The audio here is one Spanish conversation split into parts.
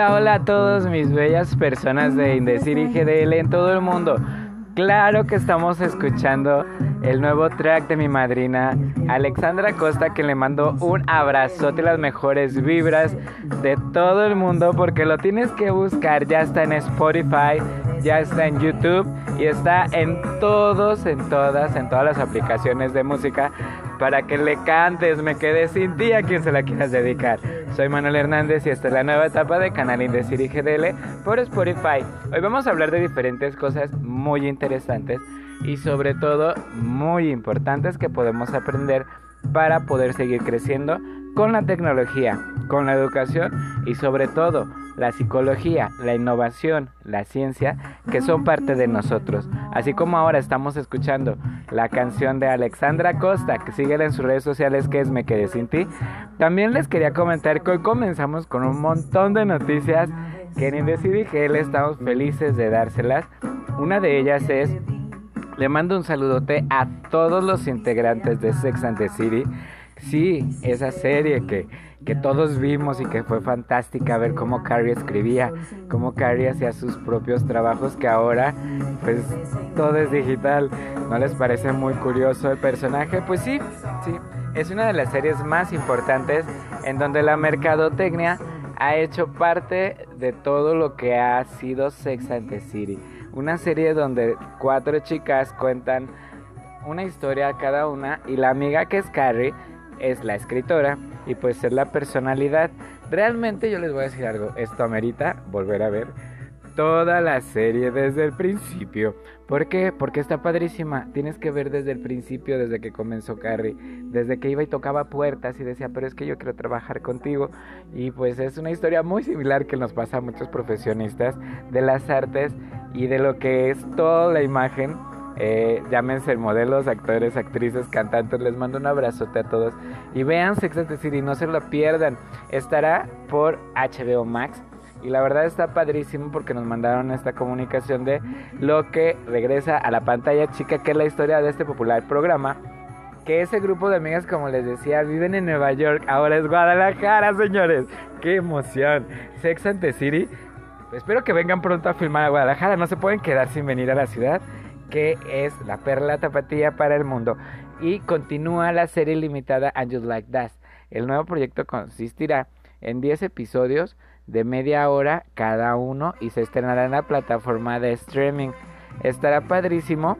Hola, hola a todos mis bellas personas de Indecir y GDL en todo el mundo. Claro que estamos escuchando el nuevo track de mi madrina Alexandra Costa que le mando un abrazote y las mejores vibras de todo el mundo porque lo tienes que buscar, ya está en Spotify, ya está en YouTube y está en todos, en todas, en todas las aplicaciones de música para que le cantes, me quedé sin ti a quien se la quieras dedicar. Soy Manuel Hernández y esta es la nueva etapa de Canal Indecir y GDL por Spotify. Hoy vamos a hablar de diferentes cosas muy interesantes y sobre todo muy importantes que podemos aprender para poder seguir creciendo con la tecnología, con la educación y sobre todo la psicología, la innovación, la ciencia, que son parte de nosotros. Así como ahora estamos escuchando la canción de Alexandra Costa, que sigue en sus redes sociales, que es Me Quedé Sin Ti, también les quería comentar que hoy comenzamos con un montón de noticias que en Indecid le estamos felices de dárselas. Una de ellas es, le mando un saludote a todos los integrantes de Sex and the City. Sí, esa serie que que todos vimos y que fue fantástica ver cómo Carrie escribía, cómo Carrie hacía sus propios trabajos que ahora pues todo es digital. ¿No les parece muy curioso el personaje? Pues sí, sí, es una de las series más importantes en donde la mercadotecnia ha hecho parte de todo lo que ha sido Sex and the City. Una serie donde cuatro chicas cuentan una historia cada una y la amiga que es Carrie es la escritora y pues ser la personalidad. Realmente yo les voy a decir algo, esto amerita volver a ver toda la serie desde el principio. ¿Por qué? Porque está padrísima. Tienes que ver desde el principio, desde que comenzó Carrie, desde que iba y tocaba puertas y decía, pero es que yo quiero trabajar contigo. Y pues es una historia muy similar que nos pasa a muchos profesionistas de las artes y de lo que es toda la imagen eh, llámense modelos, actores, actrices, cantantes. Les mando un abrazote a todos. Y vean Sex and the City, no se lo pierdan. Estará por HBO Max. Y la verdad está padrísimo porque nos mandaron esta comunicación de lo que regresa a la pantalla chica, que es la historia de este popular programa. Que ese grupo de amigas, como les decía, viven en Nueva York, ahora es Guadalajara, señores. ¡Qué emoción! Sex and the City. Espero que vengan pronto a filmar a Guadalajara, no se pueden quedar sin venir a la ciudad que es la perla tapatía para el mundo. Y continúa la serie limitada And Just Like That. El nuevo proyecto consistirá en 10 episodios de media hora cada uno y se estrenará en la plataforma de streaming. Estará padrísimo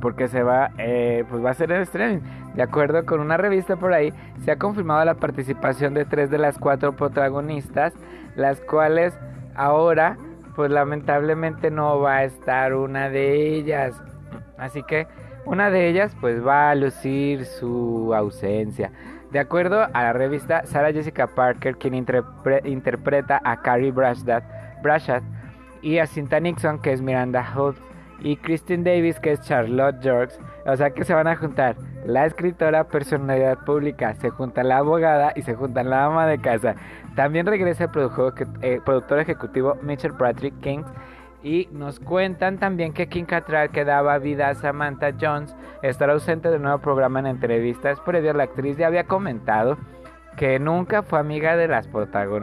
porque se va, eh, pues va a ser en streaming. De acuerdo con una revista por ahí, se ha confirmado la participación de tres de las cuatro protagonistas, las cuales ahora pues lamentablemente no va a estar una de ellas. Así que una de ellas pues va a lucir su ausencia. De acuerdo a la revista, Sarah Jessica Parker, quien interpreta a Carrie Brashat, y a Cinta Nixon, que es Miranda Hood, y Christine Davis, que es Charlotte George, o sea que se van a juntar la escritora, personalidad pública, se junta la abogada y se junta la ama de casa. También regresa el eh, productor, ejecutivo Mitchell Patrick King. Y nos cuentan también que King Cattrall, que daba vida a Samantha Jones, estará ausente del nuevo programa en entrevistas. Previo la actriz ya había comentado que nunca fue amiga de, las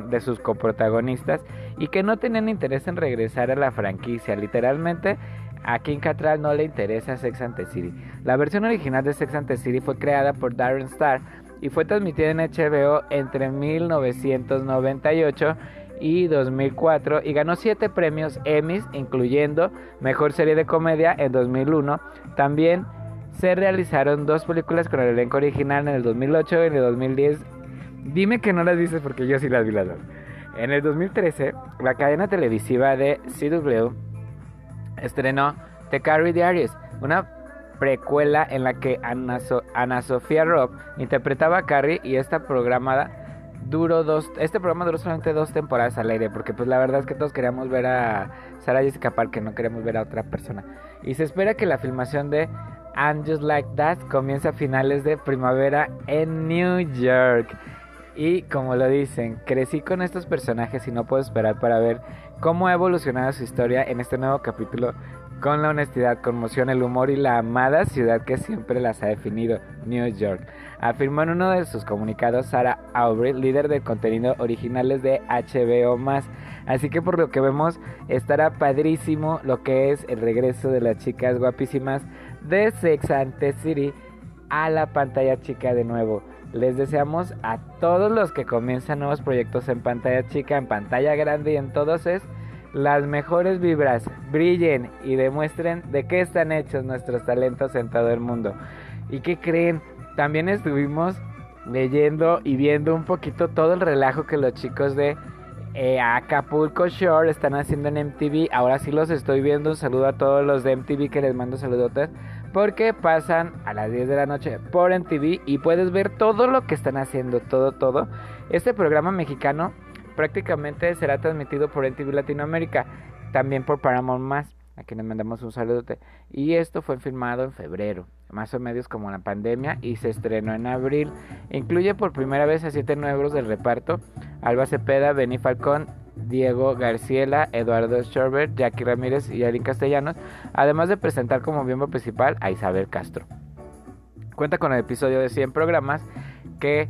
de sus coprotagonistas y que no tenían interés en regresar a la franquicia. Literalmente a King Cattrall no le interesa Sex and the City. La versión original de Sex and the City fue creada por Darren Star y fue transmitida en HBO entre 1998 y 2004 y ganó 7 premios Emmys, incluyendo Mejor Serie de Comedia en 2001. También se realizaron dos películas con el elenco original en el 2008 y en el 2010. Dime que no las dices porque yo sí las vi las dos. En el 2013, la cadena televisiva de CW estrenó The Carrie Diaries, una precuela en la que Ana, Sofía Robb interpretaba a Carrie y esta programada duró dos, este programa duró solamente dos temporadas al aire porque pues la verdad es que todos queríamos ver a Sarah Jessica Parker, no queríamos ver a otra persona. Y se espera que la filmación de And Just Like That comience a finales de primavera en New York. Y como lo dicen, crecí con estos personajes y no puedo esperar para ver cómo ha evolucionado su historia en este nuevo capítulo con la honestidad, conmoción, el humor y la amada ciudad que siempre las ha definido, New York. Afirmó en uno de sus comunicados Sarah Aubrey, líder de contenido originales de HBO Así que por lo que vemos estará padrísimo lo que es el regreso de las chicas guapísimas de Sex and the City a la pantalla chica de nuevo. Les deseamos a todos los que comienzan nuevos proyectos en pantalla chica, en pantalla grande y en todos es las mejores vibras, brillen y demuestren de qué están hechos nuestros talentos en todo el mundo. ¿Y qué creen? También estuvimos leyendo y viendo un poquito todo el relajo que los chicos de eh, Acapulco Shore están haciendo en MTV. Ahora sí los estoy viendo. Un saludo a todos los de MTV que les mando saludotes. Porque pasan a las 10 de la noche por MTV y puedes ver todo lo que están haciendo, todo, todo. Este programa mexicano prácticamente será transmitido por MTV Latinoamérica, también por Paramount Más, a quienes mandamos un saludote. Y esto fue filmado en febrero, más o menos como la pandemia, y se estrenó en abril. Incluye por primera vez a siete nuevos del reparto: Alba Cepeda, Benny Falcón, Diego Garciela, Eduardo Sherbert, Jackie Ramírez y Alin Castellanos, además de presentar como miembro principal a Isabel Castro. Cuenta con el episodio de 100 programas que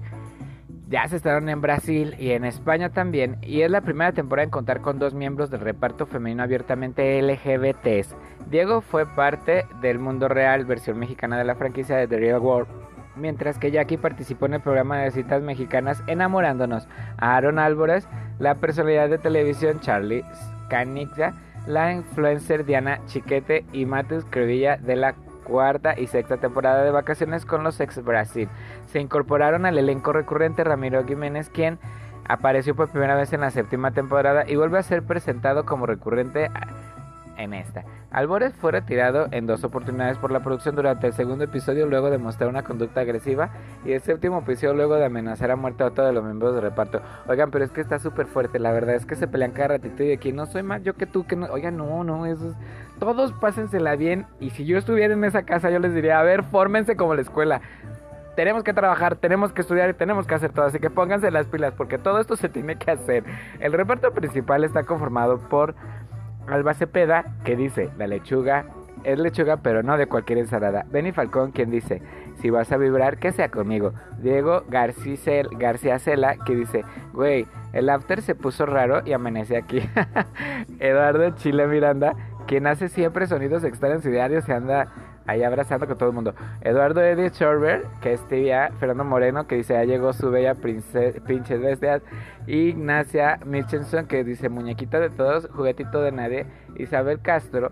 ya se estrenaron en Brasil y en España también, y es la primera temporada en contar con dos miembros del reparto femenino abiertamente LGBTs. Diego fue parte del Mundo Real, versión mexicana de la franquicia de The Real World, mientras que Jackie participó en el programa de citas mexicanas Enamorándonos. Aaron Álvarez, la personalidad de televisión Charlie Canixa, la influencer Diana Chiquete y Matheus Crevilla de la cuarta y sexta temporada de Vacaciones con los ex Brasil. Se incorporaron al elenco recurrente Ramiro Jiménez, quien apareció por primera vez en la séptima temporada y vuelve a ser presentado como recurrente en esta. Albores fue retirado en dos oportunidades por la producción durante el segundo episodio luego de mostrar una conducta agresiva y el séptimo episodio luego de amenazar a muerte a todos los miembros del reparto. Oigan, pero es que está súper fuerte, la verdad es que se pelean cada ratito y aquí no soy más yo que tú, que no, oigan, no, no, eso es... Todos pásensela bien y si yo estuviera en esa casa yo les diría, a ver, fórmense como la escuela tenemos que trabajar, tenemos que estudiar y tenemos que hacer todo. Así que pónganse las pilas porque todo esto se tiene que hacer. El reparto principal está conformado por Alba Cepeda, que dice, la lechuga es lechuga, pero no de cualquier ensalada. Benny Falcón, quien dice, si vas a vibrar, que sea conmigo. Diego García Cela, que dice, güey, el after se puso raro y amanece aquí. Eduardo Chile Miranda, quien hace siempre sonidos extraños y diarios, se anda ahí abrazando con todo el mundo. Eduardo Edith Shorber, que es tibia. Fernando Moreno, que dice, ya llegó su bella princesa Ignacia Michelson, que dice, muñequita de todos, juguetito de nadie. Isabel Castro.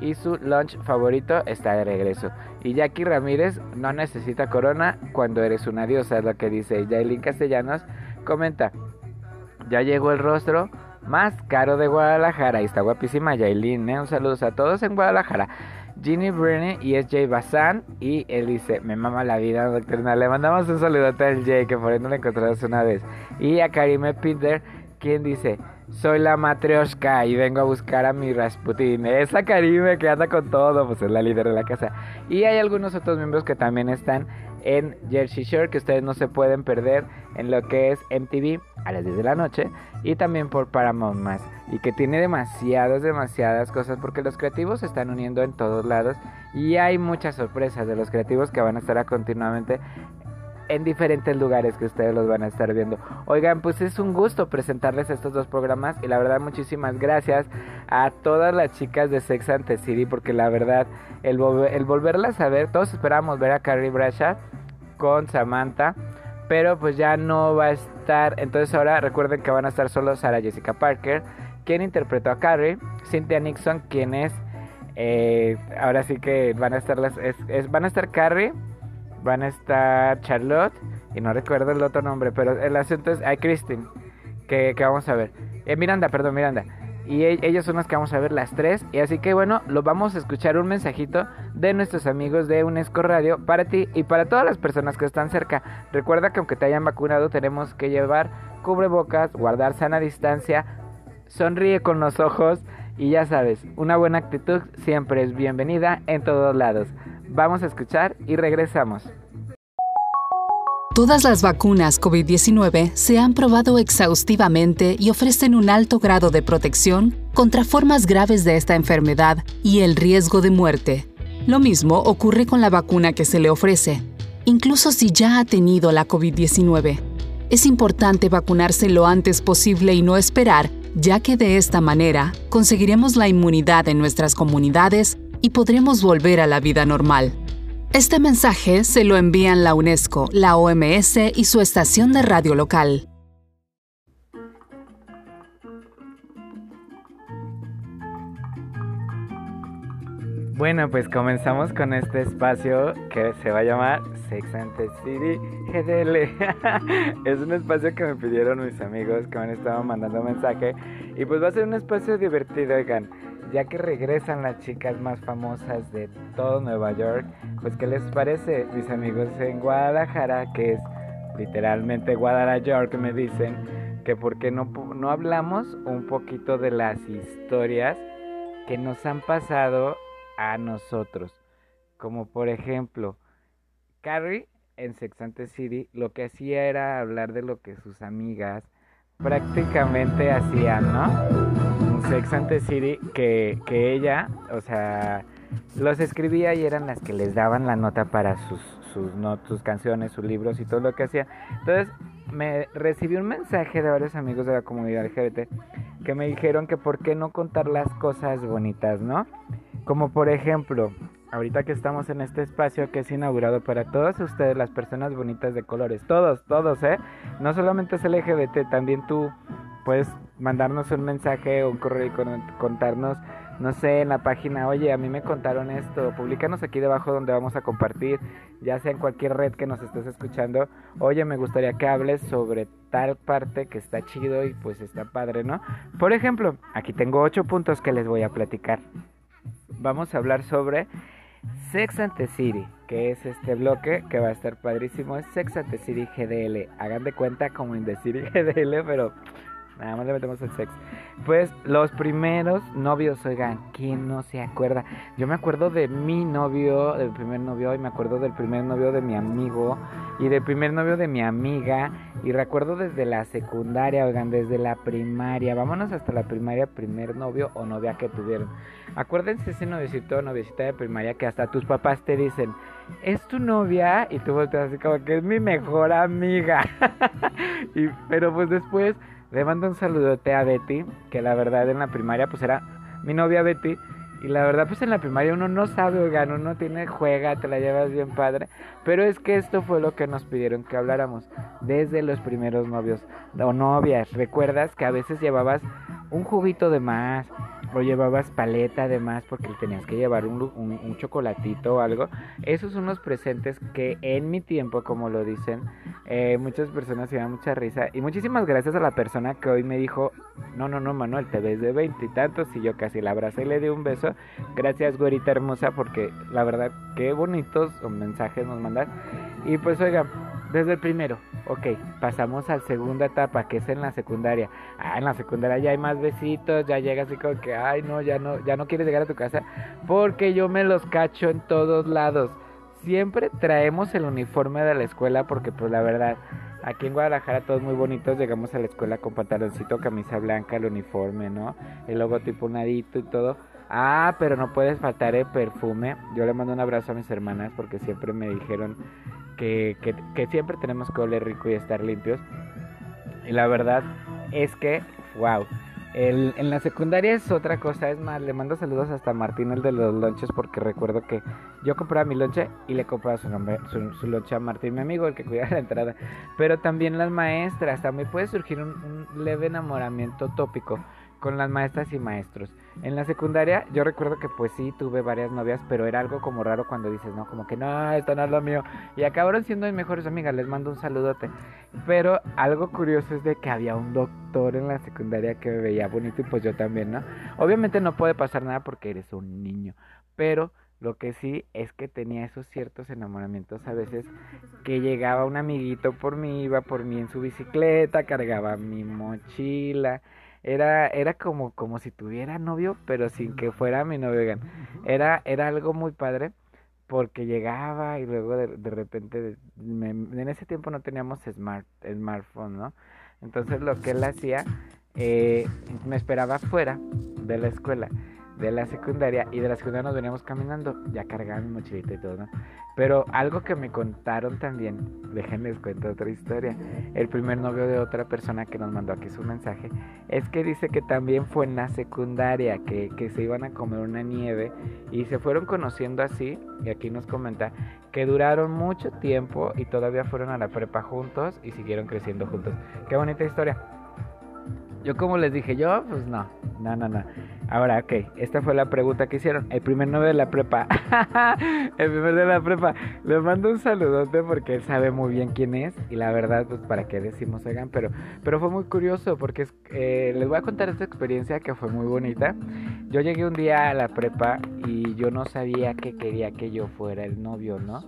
Y su lunch favorito está de regreso. Y Jackie Ramírez no necesita corona cuando eres una diosa, es lo que dice. Yailin Castellanos comenta, ya llegó el rostro más caro de Guadalajara. Y está guapísima Yailin, ¿eh? Un saludo a todos en Guadalajara. Ginny Brennan y es Jay Bazan. Y él dice: Me mama la vida doctrina. Le mandamos un saludote al Jay, que por ahí no lo encontramos una vez. Y a Karime Pinter, quien dice: Soy la matrioshka y vengo a buscar a mi Rasputin. Esa Karime que anda con todo, pues es la líder de la casa. Y hay algunos otros miembros que también están en Jersey Shore que ustedes no se pueden perder en lo que es MTV a las 10 de la noche y también por Paramount más y que tiene demasiadas demasiadas cosas porque los creativos se están uniendo en todos lados y hay muchas sorpresas de los creativos que van a estar continuamente en diferentes lugares que ustedes los van a estar viendo. Oigan, pues es un gusto presentarles estos dos programas y la verdad muchísimas gracias a todas las chicas de Sex and the City porque la verdad el, volverlas a ver, todos esperamos ver a Carrie Bradshaw con Samantha, pero pues ya no va a estar, entonces ahora recuerden que van a estar solo Sarah Jessica Parker, quien interpretó a Carrie, Cynthia Nixon, quien es, eh, ahora sí que van a estar las, van a estar Carrie, van a estar Charlotte, y no recuerdo el otro nombre, pero el asunto es, hay Kristen, que, que, vamos a ver, eh, Miranda, perdón, Miranda. Y e, ellos son los que vamos a ver las tres. Y así que bueno, lo vamos a escuchar un mensajito de nuestros amigos de UNESCO Radio para ti y para todas las personas que están cerca. Recuerda que aunque te hayan vacunado tenemos que llevar cubrebocas, guardar sana distancia, sonríe con los ojos y ya sabes, una buena actitud siempre es bienvenida en todos lados. Vamos a escuchar y regresamos. Todas las vacunas COVID-19 se han probado exhaustivamente y ofrecen un alto grado de protección contra formas graves de esta enfermedad y el riesgo de muerte. Lo mismo ocurre con la vacuna que se le ofrece, incluso si ya ha tenido la COVID-19. Es importante vacunarse lo antes posible y no esperar, ya que de esta manera conseguiremos la inmunidad en nuestras comunidades y podremos volver a la vida normal. Este mensaje se lo envían la UNESCO, la OMS y su estación de radio local. Bueno, pues comenzamos con este espacio que se va a llamar Sex and the City GDL. es un espacio que me pidieron mis amigos que me han estado mandando mensaje y pues va a ser un espacio divertido, oigan ya que regresan las chicas más famosas de todo Nueva York, pues ¿qué les parece, mis amigos en Guadalajara, que es literalmente Guadalajara, me dicen que por qué no, no hablamos un poquito de las historias que nos han pasado a nosotros, como por ejemplo, Carrie en Sex and the City lo que hacía era hablar de lo que sus amigas prácticamente hacían, ¿no? Sex and the City que, que ella, o sea, los escribía y eran las que les daban la nota para sus, sus, sus canciones, sus libros y todo lo que hacía. Entonces, me recibí un mensaje de varios amigos de la comunidad LGBT que me dijeron que por qué no contar las cosas bonitas, ¿no? Como por ejemplo, ahorita que estamos en este espacio que es inaugurado para todos ustedes, las personas bonitas de colores, todos, todos, ¿eh? No solamente es LGBT, también tú puedes mandarnos un mensaje o un correo y contarnos, no sé, en la página, oye, a mí me contaron esto, Publícanos aquí debajo donde vamos a compartir, ya sea en cualquier red que nos estés escuchando, oye, me gustaría que hables sobre tal parte que está chido y pues está padre, ¿no? Por ejemplo, aquí tengo ocho puntos que les voy a platicar. Vamos a hablar sobre Sex and the City, que es este bloque que va a estar padrísimo. Es Sex and the City GDL. Hagan de cuenta como en The City GDL, pero Nada más le metemos el sex. Pues los primeros novios, oigan, ¿quién no se acuerda? Yo me acuerdo de mi novio, del primer novio, y me acuerdo del primer novio de mi amigo, y del primer novio de mi amiga, y recuerdo desde la secundaria, oigan, desde la primaria, vámonos hasta la primaria, primer novio o novia que tuvieron. Acuérdense ese noviecito o noviecita de primaria que hasta tus papás te dicen, es tu novia, y tú volteas así como que es mi mejor amiga. y, pero pues después le mando un saludote a Betty, que la verdad en la primaria pues era mi novia Betty. Y la verdad pues en la primaria uno no sabe, oigan, uno tiene juega, te la llevas bien padre. Pero es que esto fue lo que nos pidieron que habláramos desde los primeros novios o novias. ¿Recuerdas que a veces llevabas un juguito de más? O llevabas paleta además porque tenías que llevar un, un, chocolatito o algo. Esos son los presentes que en mi tiempo, como lo dicen, eh, muchas personas se dan mucha risa. Y muchísimas gracias a la persona que hoy me dijo, no, no, no, Manuel, te ves de veintitantos y, yo casi la abracé y le di un beso. Gracias, güerita hermosa, porque la verdad, qué bonitos mensajes nos mandas. Y pues oiga, desde el primero, ok, pasamos a la segunda etapa, que es en la secundaria. Ah, en la secundaria ya hay más besitos, ya llegas así como que, ay, no, ya no, ya no quieres llegar a tu casa, porque yo me los cacho en todos lados. Siempre traemos el uniforme de la escuela, porque pues la verdad, aquí en Guadalajara todos muy bonitos, llegamos a la escuela con pantaloncito, camisa blanca, el uniforme, ¿no? El logotipo nadito y todo. Ah, pero no puedes faltar el perfume. Yo le mando un abrazo a mis hermanas porque siempre me dijeron que, siempre tenemos que oler rico y estar limpios. Y la verdad es que, wow. En la secundaria es otra cosa, es más, le mando saludos hasta Martín, el de los lonches, porque recuerdo que yo compraba mi lonche y le compraba su, nombre, su, lonche a Martín, mi amigo, el que cuidaba la entrada. Pero también las maestras, también puede surgir un leve enamoramiento tópico con las maestras y maestros. En la secundaria yo recuerdo que pues sí tuve varias novias, pero era algo como raro cuando dices, no, como que no, esto no es lo mío. Y acabaron siendo mis mejores amigas, les mando un saludote. Pero algo curioso es de que había un doctor en la secundaria que me veía bonito y pues yo también, ¿no? Obviamente no puede pasar nada porque eres un niño, pero... Lo que sí es que tenía esos ciertos enamoramientos a veces que llegaba un amiguito por mí, iba por mí en su bicicleta, cargaba mi mochila era, era como, como si tuviera novio, pero sin que fuera mi novio. Era, era algo muy padre porque llegaba y luego de, de repente, en ese tiempo no teníamos smart, smartphone, ¿no? Entonces lo que él hacía, eh, me esperaba fuera de la escuela de la secundaria y de la secundaria nos veníamos caminando, ya cargaba mi mochilita y todo. Pero algo que me contaron también, déjenles cuento otra historia, el primer novio de otra persona que nos mandó aquí su mensaje, es que dice que también fue en la secundaria, que, que se iban a comer una nieve y se fueron conociendo así, y aquí nos comenta, que duraron mucho tiempo y todavía fueron a la prepa juntos y siguieron creciendo juntos. Qué bonita historia. Yo como les dije, yo pues no, no, no, no. Ahora, ok, esta fue la pregunta que hicieron. El primer novio de la prepa. el primer de la prepa. Le mando un saludote porque él sabe muy bien quién es. Y la verdad, pues para qué decimos oigan. Pero, pero fue muy curioso porque eh, les voy a contar esta experiencia que fue muy bonita. Yo llegué un día a la prepa y yo no sabía que quería que yo fuera el novio, ¿no?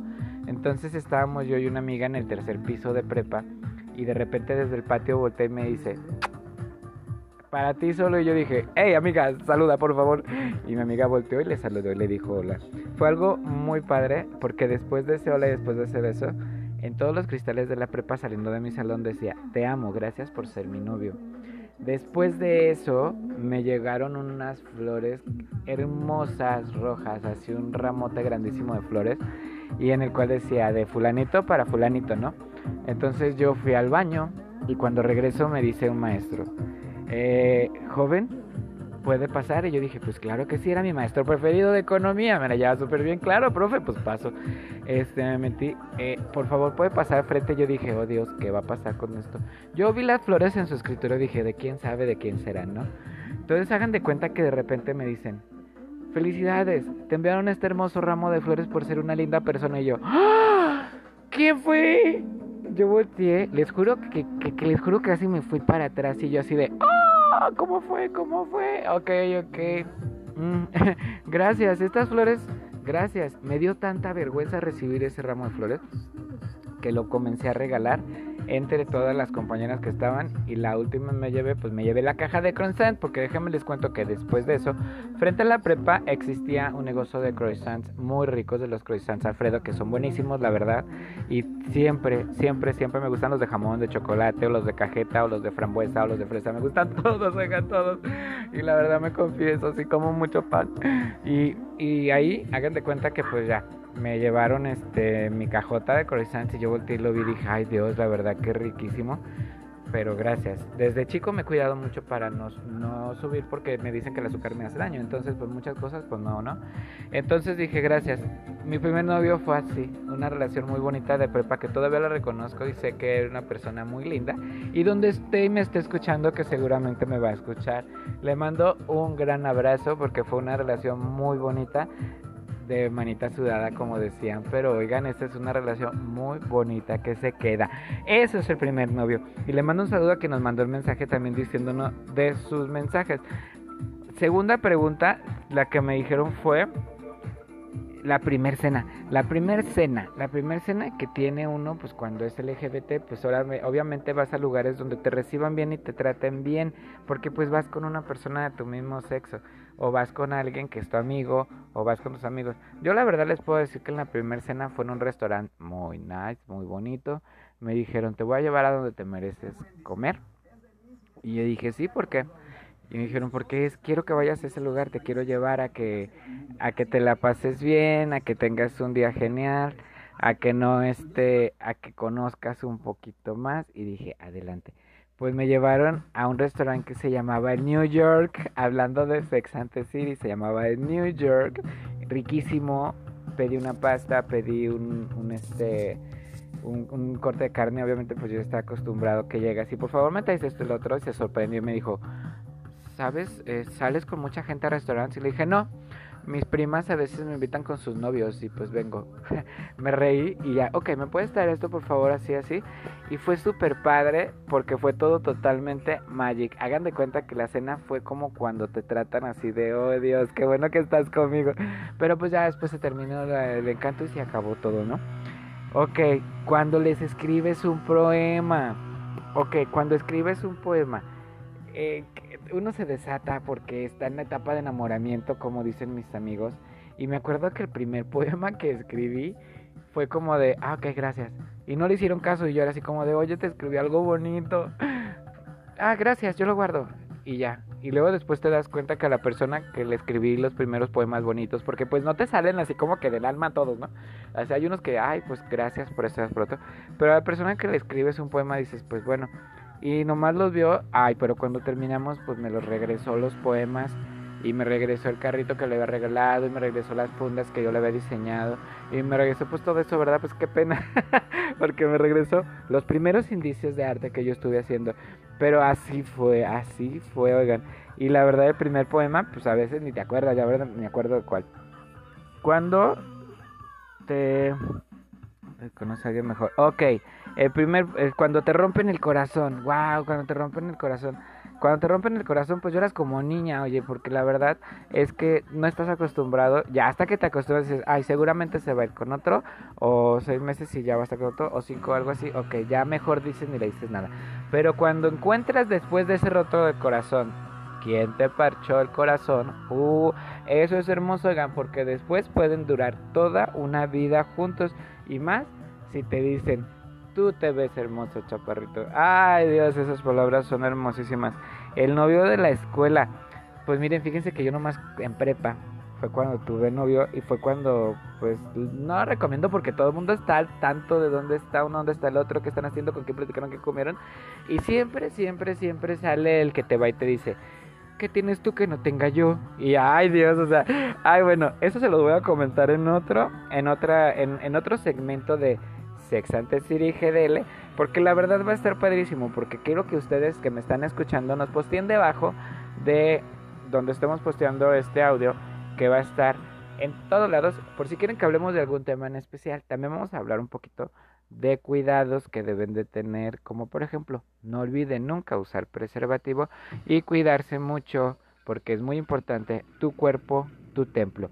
Entonces estábamos yo y una amiga en el tercer piso de prepa. Y de repente desde el patio volteé y me dice, para ti solo. Y yo dije, hey amiga, saluda por favor. Y mi amiga volteó y le saludó y le dijo hola. Fue algo muy padre porque después de ese hola y después de ese beso, en todos los cristales de la prepa saliendo de mi salón decía, te amo, gracias por ser mi novio. Después de eso me llegaron unas flores hermosas rojas, así un ramote grandísimo de flores y en el cual decía de fulanito para fulanito, ¿no? Entonces yo fui al baño y cuando regreso me dice un maestro, eh, joven, puede pasar. Y yo dije, pues claro que sí, era mi maestro preferido de economía. Me la llevaba súper bien, claro, profe, pues paso. Este, me metí, eh, por favor, puede pasar frente. Yo dije, oh Dios, ¿qué va a pasar con esto? Yo vi las flores en su escritorio, dije, de quién sabe de quién serán, ¿no? Entonces hagan de cuenta que de repente me dicen, felicidades, te enviaron este hermoso ramo de flores por ser una linda persona. Y yo, ¡Ah! ¿quién fue? Yo volteé, les juro que, que, les juro que casi me fui para atrás y yo así de, ¡Ah! ¿Cómo fue? ¿Cómo fue? Ok, ok. Mm, gracias, estas flores, gracias. Me dio tanta vergüenza recibir ese ramo de flores que lo comencé a regalar entre todas las compañeras que estaban y la última me llevé, pues me llevé la caja de croissants porque déjenme les cuento que después de eso, frente a la prepa existía un negocio de croissants muy ricos de los croissants Alfredo que son buenísimos la verdad y siempre, siempre, siempre me gustan los de jamón, de chocolate o los de cajeta o los de frambuesa o los de fresa, me gustan todos, oigan todos y la verdad me confieso, así como mucho pan y, y ahí hagan de cuenta que pues ya me llevaron este mi cajota de croissants y yo volteé y lo vi y dije, ay Dios, la verdad que riquísimo. Pero gracias. Desde chico me he cuidado mucho para no, no subir porque me dicen que el azúcar me hace daño. Entonces, pues muchas cosas, pues no, ¿no? Entonces dije, gracias. Mi primer novio fue así. Una relación muy bonita de prepa que todavía la reconozco y sé que es una persona muy linda. Y donde esté y me esté escuchando, que seguramente me va a escuchar, le mando un gran abrazo porque fue una relación muy bonita de manita sudada, como decían. Pero oigan, esta es una relación muy bonita que se queda. Ese es el primer novio. Y le mando un saludo a quien nos mandó el mensaje también diciéndonos de sus mensajes. Segunda pregunta, la que me dijeron fue la primer cena. La primer cena, la primer cena que tiene uno, pues cuando es LGBT, pues ahora obviamente vas a lugares donde te reciban bien y te traten bien, porque pues vas con una persona de tu mismo sexo o vas con alguien que es tu amigo, o vas con tus amigos. Yo la verdad les puedo decir que en la primera cena fue en un restaurante muy nice, muy bonito. Me dijeron, te voy a llevar a donde te mereces comer. Y yo dije, sí, ¿por qué? Y me dijeron, porque es, quiero que vayas a ese lugar, te quiero llevar a que, a que te la pases bien, a que tengas un día genial, a que no esté, a que conozcas un poquito más. Y dije, adelante pues me llevaron a un restaurante que se llamaba New York, hablando de Sex and City, se llamaba New York, riquísimo, pedí una pasta, pedí un, un este, un, corte de carne, obviamente pues yo estaba acostumbrado que llega así, por favor me traes esto y otro, y se sorprendió y me dijo, ¿sabes? Eh, ¿Sales con mucha gente a restaurantes? Y le dije, no, mis primas a veces me invitan con sus novios y pues vengo. me reí y ya, ok, ¿me puedes traer esto por favor así, así? Y fue súper padre porque fue todo totalmente magic. Hagan de cuenta que la cena fue como cuando te tratan así de, oh Dios, qué bueno que estás conmigo. Pero pues ya después se terminó el encanto y se acabó todo, ¿no? Ok, cuando les escribes un poema. Ok, cuando escribes un poema. Eh, uno se desata porque está en la etapa de enamoramiento, como dicen mis amigos, Y me acuerdo que el primer poema que escribí fue como de, ah, ok, gracias. Y no le hicieron caso y yo era así como de, oye, te escribí algo bonito. Ah, gracias, yo lo guardo. Y ya. Y luego después te das cuenta que a la persona que le escribí los primeros poemas bonitos, porque pues no te salen así como que del alma todos, ¿no? O sea, hay unos que, ay, pues gracias por estar pronto. Pero a la persona que le escribes un poema dices, pues bueno. Y nomás los vio, ay, pero cuando terminamos, pues me los regresó los poemas y me regresó el carrito que le había regalado y me regresó las fundas que yo le había diseñado y me regresó pues todo eso, ¿verdad? Pues qué pena, porque me regresó los primeros indicios de arte que yo estuve haciendo, pero así fue, así fue, oigan. Y la verdad el primer poema, pues a veces ni te acuerdas, ya verdad, ni acuerdo de cuál. Cuando te conoce a alguien mejor. Ok, el primer, cuando te rompen el corazón, wow, cuando te rompen el corazón. Cuando te rompen el corazón, pues lloras como niña, oye, porque la verdad es que no estás acostumbrado, ya hasta que te acostumbras dices, ay, seguramente se va a ir con otro, o seis meses y ya va a estar con otro, o cinco, algo así, ok, ya mejor dices ni le dices nada. Pero cuando encuentras después de ese roto del corazón, ¿quién te parchó el corazón? Uh, eso es hermoso, oigan, porque después pueden durar toda una vida juntos, y más si te dicen, Tú te ves hermoso, chaparrito. Ay, Dios, esas palabras son hermosísimas. El novio de la escuela. Pues miren, fíjense que yo nomás en prepa fue cuando tuve novio y fue cuando, pues, no recomiendo porque todo el mundo está al tanto de dónde está uno, dónde está el otro, qué están haciendo, con quién platicaron, qué comieron. Y siempre, siempre, siempre sale el que te va y te dice, ¿qué tienes tú que no tenga yo? Y ay Dios, o sea, ay bueno, eso se lo voy a comentar en otro, en otra, en, otro segmento de Sex and City GDL, porque la verdad va a estar padrísimo, porque quiero que ustedes que me están escuchando nos posteen debajo de donde estemos posteando este audio, que va a estar en todos lados, por si quieren que hablemos de algún tema en especial. También vamos a hablar un poquito de cuidados que deben de tener, como por ejemplo, no olviden nunca usar preservativo y cuidarse mucho, porque es muy importante tu cuerpo, tu templo.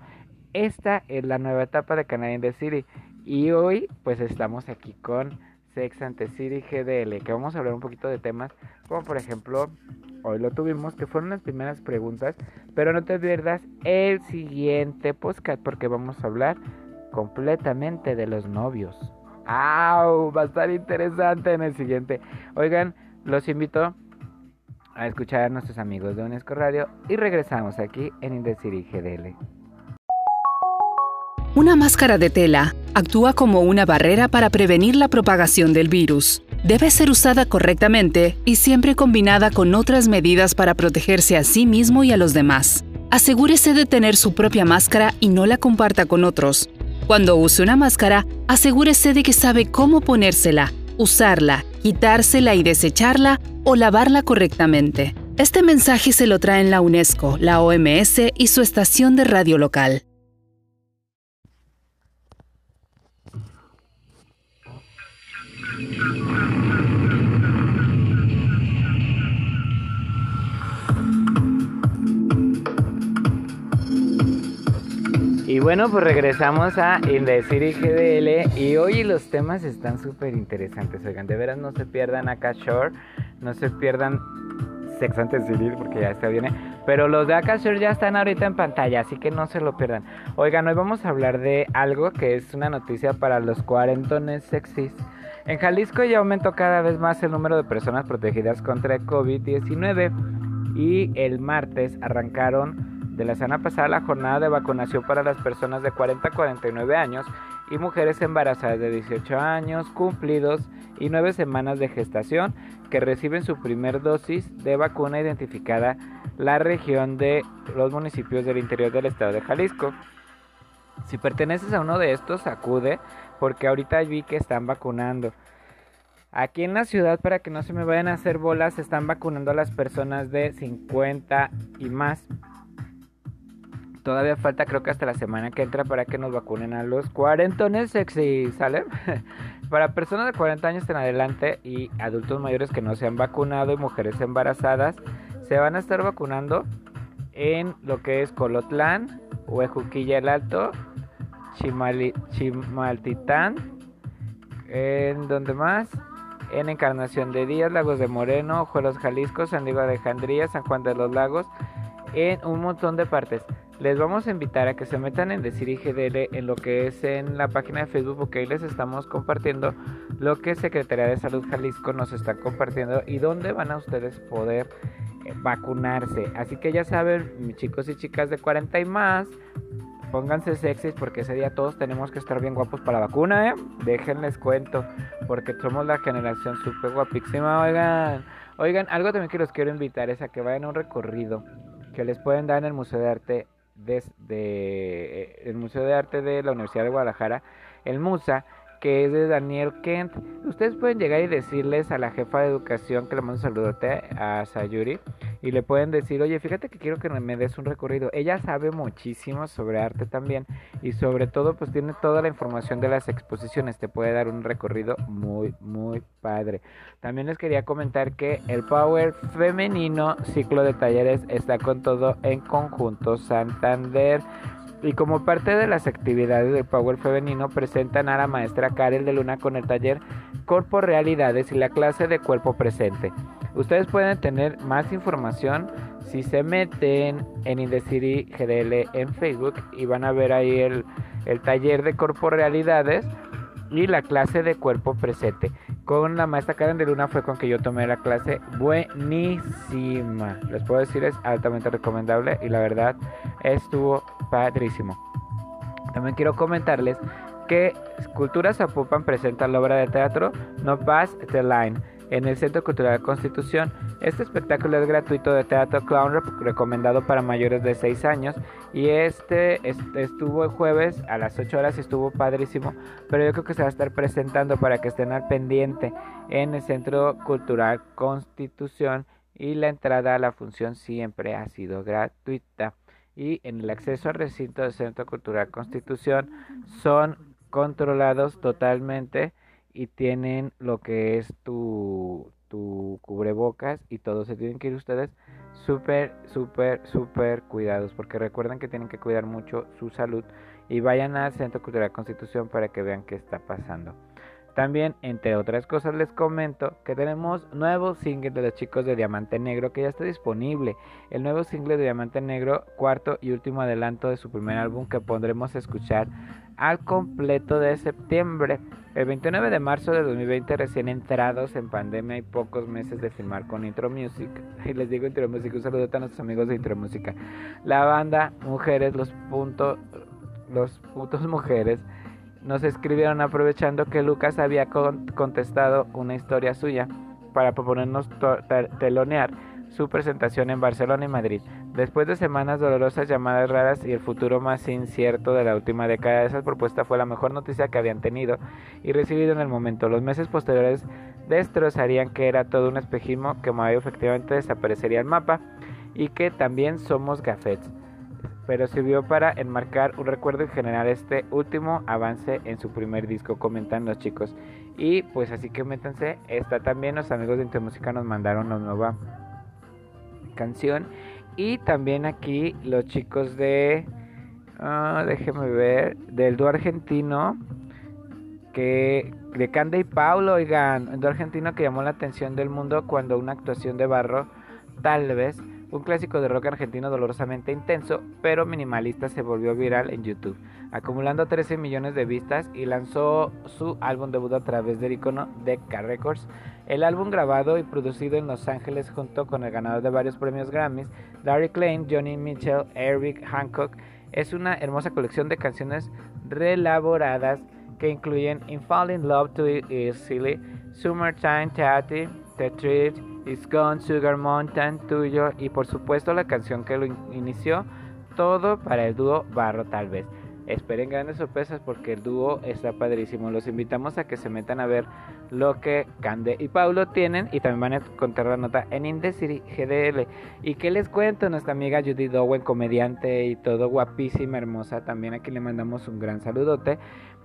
Esta es la nueva etapa de Canadian The City y hoy pues estamos aquí con Sex and the City GDL, que vamos a hablar un poquito de temas como por ejemplo, hoy lo tuvimos, que fueron las primeras preguntas, pero no te pierdas el siguiente podcast porque vamos a hablar completamente de los novios. ¡Au! Va a estar interesante en el siguiente. Oigan, los invito a escuchar a nuestros amigos de UNESCO Radio y regresamos aquí en Indecity GDL. Una máscara de tela actúa como una barrera para prevenir la propagación del virus. Debe ser usada correctamente y siempre combinada con otras medidas para protegerse a sí mismo y a los demás. Asegúrese de tener su propia máscara y no la comparta con otros. Cuando use una máscara, asegúrese de que sabe cómo ponérsela, usarla, quitársela y desecharla o lavarla correctamente. Este mensaje se lo traen la UNESCO, la OMS y su estación de radio local. Y bueno, pues regresamos a In the City GDL y hoy los temas están súper interesantes. Oigan, de veras no se pierdan acá no se pierdan Sex antes City porque ya está viene. Pero los de acá ya están ahorita en pantalla, así que no se lo pierdan. Oigan, hoy vamos a hablar de algo que es una noticia para los cuarentones sexys. En Jalisco ya aumentó cada vez más el número de personas protegidas contra el COVID-19 y el martes arrancaron de la semana pasada la jornada de vacunación para las personas de 40 a 49 años y mujeres embarazadas de 18 años cumplidos y 9 semanas de gestación que reciben su primer dosis de vacuna identificada la región de los municipios del interior del estado de Jalisco. Si perteneces a uno de estos, acude porque ahorita vi que están vacunando. Aquí en la ciudad, para que no se me vayan a hacer bolas, están vacunando a las personas de 50 y más. Todavía falta creo que hasta la semana que entra para que nos vacunen a los cuarentones sexy, ¿sale? para personas de 40 años en adelante y adultos mayores que no se han vacunado y mujeres embarazadas, se van a estar vacunando en lo que es Colotlán, Huejuquilla el Alto, Chimaltitán, en donde más, en Encarnación de Díaz, Lagos de Moreno, Juelos Jalisco, San Diego de Alejandría, San Juan de los Lagos, en un montón de partes. Les vamos a invitar a que se metan en Decir IGDL en lo que es en la página de Facebook, porque ahí les estamos compartiendo lo que Secretaría de Salud Jalisco nos está compartiendo y dónde van a ustedes poder eh, vacunarse. Así que ya saben, chicos y chicas de 40 y más, pónganse sexys porque ese día todos tenemos que estar bien guapos para la vacuna, ¿eh? Déjenles cuento, porque somos la generación súper guapísima, oigan. Oigan, algo también que los quiero invitar es a que vayan a un recorrido que les pueden dar en el Museo de Arte desde eh, el Museo de Arte de la Universidad de Guadalajara, el MUSA, que es de Daniel Kent. Ustedes pueden llegar y decirles a la jefa de educación que le mando un saludote a Sayuri y le pueden decir, oye, fíjate que quiero que me des un recorrido. Ella sabe muchísimo sobre arte también y sobre todo pues tiene toda la información de las exposiciones. Te puede dar un recorrido muy, muy padre. También les quería comentar que el Power femenino ciclo de talleres está con todo en conjunto Santander. Y como parte de las actividades del Power Femenino, presentan a la maestra Karel de Luna con el taller Corpo Realidades y la clase de Cuerpo Presente. Ustedes pueden tener más información si se meten en Indeciri GDL en Facebook y van a ver ahí el, el taller de Corpo Realidades y la clase de Cuerpo Presente. Con la maestra Karen de Luna fue con que yo tomé la clase buenísima. Les puedo decir es altamente recomendable y la verdad estuvo padrísimo. También quiero comentarles que Cultura Zapopan presenta la obra de teatro No Pass the Line en el Centro Cultural Constitución. Este espectáculo es gratuito de teatro clown recomendado para mayores de 6 años y este, estuvo el jueves a las 8 horas y estuvo padrísimo, pero yo creo que se va a estar presentando para que estén al pendiente en el Centro Cultural Constitución y la entrada a la función siempre ha sido gratuita. Y en el acceso al recinto del Centro Cultural Constitución son controlados totalmente y tienen lo que es tu, tu cubrebocas y todo. Se tienen que ir ustedes súper, súper, súper cuidados porque recuerden que tienen que cuidar mucho su salud y vayan al Centro Cultural Constitución para que vean qué está pasando. También, entre otras cosas, les comento que tenemos nuevo single de los chicos de Diamante Negro que ya está disponible. El nuevo single de Diamante Negro, cuarto y último adelanto de su primer álbum que pondremos a escuchar al completo de septiembre. El 29 de marzo de 2020, recién entrados en pandemia y pocos meses de filmar con Intro Music. Y les digo Intro Music, un saludo a nuestros amigos de Intro Música. La banda Mujeres, los puntos, los putos mujeres nos escribieron aprovechando que Lucas había contestado una historia suya para proponernos telonear su presentación en Barcelona y Madrid. Después de semanas dolorosas, llamadas raras y el futuro más incierto de la última década, esa propuesta fue la mejor noticia que habían tenido y recibido en el momento. Los meses posteriores destrozarían que era todo un espejismo, que Mayo efectivamente desaparecería el mapa y que también somos gafets pero sirvió para enmarcar un recuerdo y generar este último avance en su primer disco, comentan los chicos. Y pues así que métanse, está también los amigos de Intermúsica nos mandaron una nueva canción. Y también aquí los chicos de, uh, déjenme ver, del dúo argentino, que de Canda y Paulo, oigan, el dúo argentino que llamó la atención del mundo cuando una actuación de barro, tal vez, un clásico de rock argentino dolorosamente intenso, pero minimalista se volvió viral en YouTube, acumulando 13 millones de vistas y lanzó su álbum debut a través del icono Decca Records. El álbum grabado y producido en Los Ángeles junto con el ganador de varios premios Grammys, Larry Klein, Johnny Mitchell, Eric Hancock, es una hermosa colección de canciones relaboradas que incluyen In Fall in Love to Is Silly, Summertime Tati, The It's Gone, Sugar Mountain, Tuyo y por supuesto la canción que lo inició, todo para el dúo Barro tal vez. Esperen grandes sorpresas porque el dúo está padrísimo. Los invitamos a que se metan a ver lo que Cande y Paulo tienen y también van a encontrar la nota en Indeciri GDL. Y que les cuento, nuestra amiga Judy Dowen, comediante y todo guapísima, hermosa, también aquí le mandamos un gran saludote.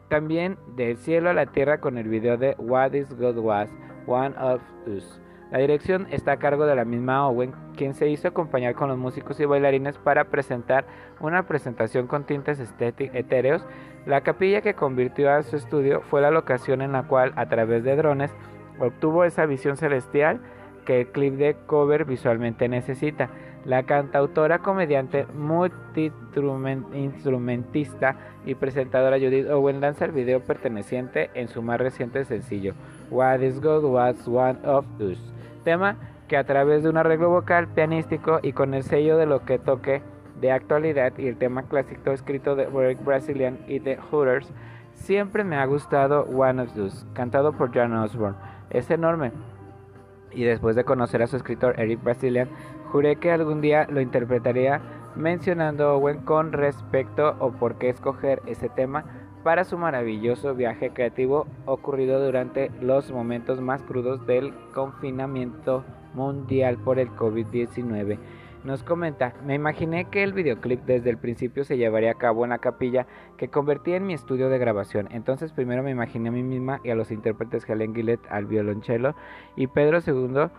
También del cielo a la tierra con el video de What is God Was, One of Us. La dirección está a cargo de la misma Owen, quien se hizo acompañar con los músicos y bailarines para presentar una presentación con tintes etéreos. La capilla que convirtió a su estudio fue la locación en la cual, a través de drones, obtuvo esa visión celestial que el clip de cover visualmente necesita. La cantautora, comediante, multi-instrumentista y presentadora Judith Owen lanza el video perteneciente en su más reciente sencillo, What is God Was One of Us, tema que a través de un arreglo vocal pianístico y con el sello de lo que toque de actualidad y el tema clásico escrito de Break Brazilian y The Hooters, siempre me ha gustado One of Us, cantado por John Osborne. Es enorme. Y después de conocer a su escritor Eric Brazilian, juré que algún día lo interpretaría mencionando a Owen con respecto o por qué escoger ese tema para su maravilloso viaje creativo ocurrido durante los momentos más crudos del confinamiento mundial por el COVID-19. Nos comenta, me imaginé que el videoclip desde el principio se llevaría a cabo en la capilla que convertí en mi estudio de grabación. Entonces primero me imaginé a mí misma y a los intérpretes Helen Gillett al violonchelo y Pedro II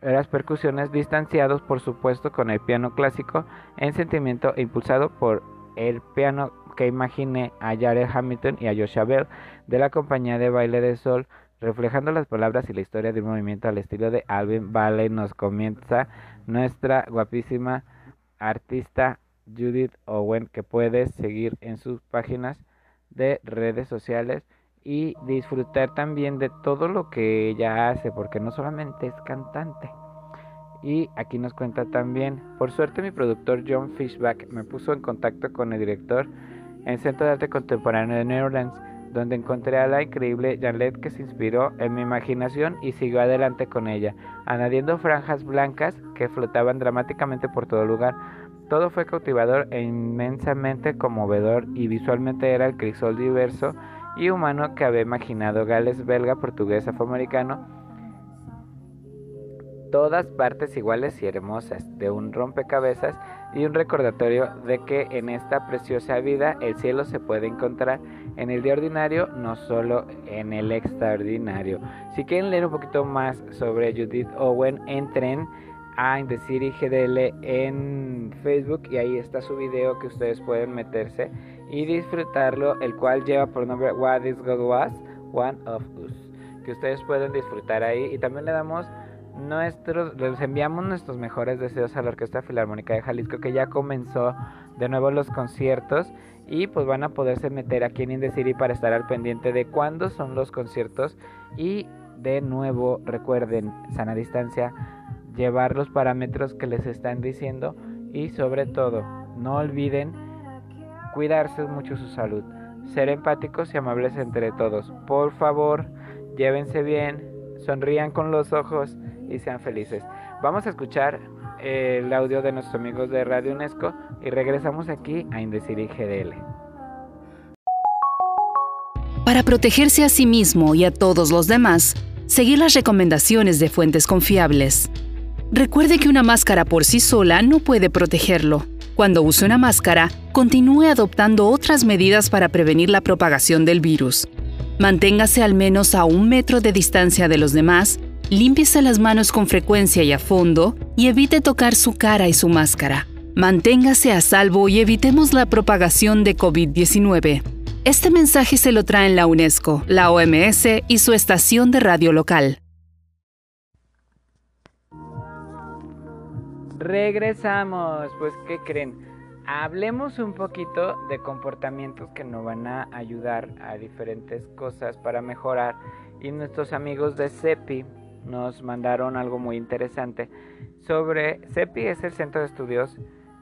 las percusiones distanciados por supuesto con el piano clásico en sentimiento e impulsado por el piano que imaginé a Jared Hamilton y a Joshua Bell de la compañía de baile de sol reflejando las palabras y la historia de un movimiento al estilo de Alvin Valley nos comienza nuestra guapísima artista Judith Owen que puedes seguir en sus páginas de redes sociales y disfrutar también de todo lo que ella hace porque no solamente es cantante. Y aquí nos cuenta también por suerte mi productor John Fishback me puso en contacto con el director en Centro de Arte Contemporáneo de New Orleans donde encontré a la increíble Janet que se inspiró en mi imaginación y siguió adelante con ella, añadiendo franjas blancas que flotaban dramáticamente por todo lugar. Todo fue cautivador e inmensamente conmovedor y visualmente era el crisol diverso y humano que había imaginado Gales belga, portugués, afroamericano todas partes iguales y hermosas, de un rompecabezas y un recordatorio de que en esta preciosa vida el cielo se puede encontrar en el día ordinario, no solo en el extraordinario. Si quieren leer un poquito más sobre Judith Owen, entren a Indecir GDL en Facebook y ahí está su video que ustedes pueden meterse y disfrutarlo, el cual lleva por nombre What is God Was, One of Us, que ustedes pueden disfrutar ahí. Y también le damos nuestros, les enviamos nuestros mejores deseos a la Orquesta Filarmónica de Jalisco que ya comenzó de nuevo los conciertos y pues van a poderse meter aquí en Indeciri para estar al pendiente de cuándo son los conciertos y de nuevo recuerden sana distancia, llevar los parámetros que les están diciendo y sobre todo no olviden cuidarse mucho su salud, ser empáticos y amables entre todos. Por favor, llévense bien, sonrían con los ojos y sean felices. Vamos a escuchar el audio de nuestros amigos de Radio UNESCO y regresamos aquí a Indeciri GDL. Para protegerse a sí mismo y a todos los demás, seguir las recomendaciones de fuentes confiables. Recuerde que una máscara por sí sola no puede protegerlo. Cuando use una máscara, continúe adoptando otras medidas para prevenir la propagación del virus. Manténgase al menos a un metro de distancia de los demás límpiese las manos con frecuencia y a fondo y evite tocar su cara y su máscara. Manténgase a salvo y evitemos la propagación de COVID-19. Este mensaje se lo traen la UNESCO, la OMS y su estación de radio local. Regresamos, pues ¿qué creen? Hablemos un poquito de comportamientos que nos van a ayudar a diferentes cosas para mejorar y nuestros amigos de CEPI nos mandaron algo muy interesante sobre CEPI es el Centro de Estudios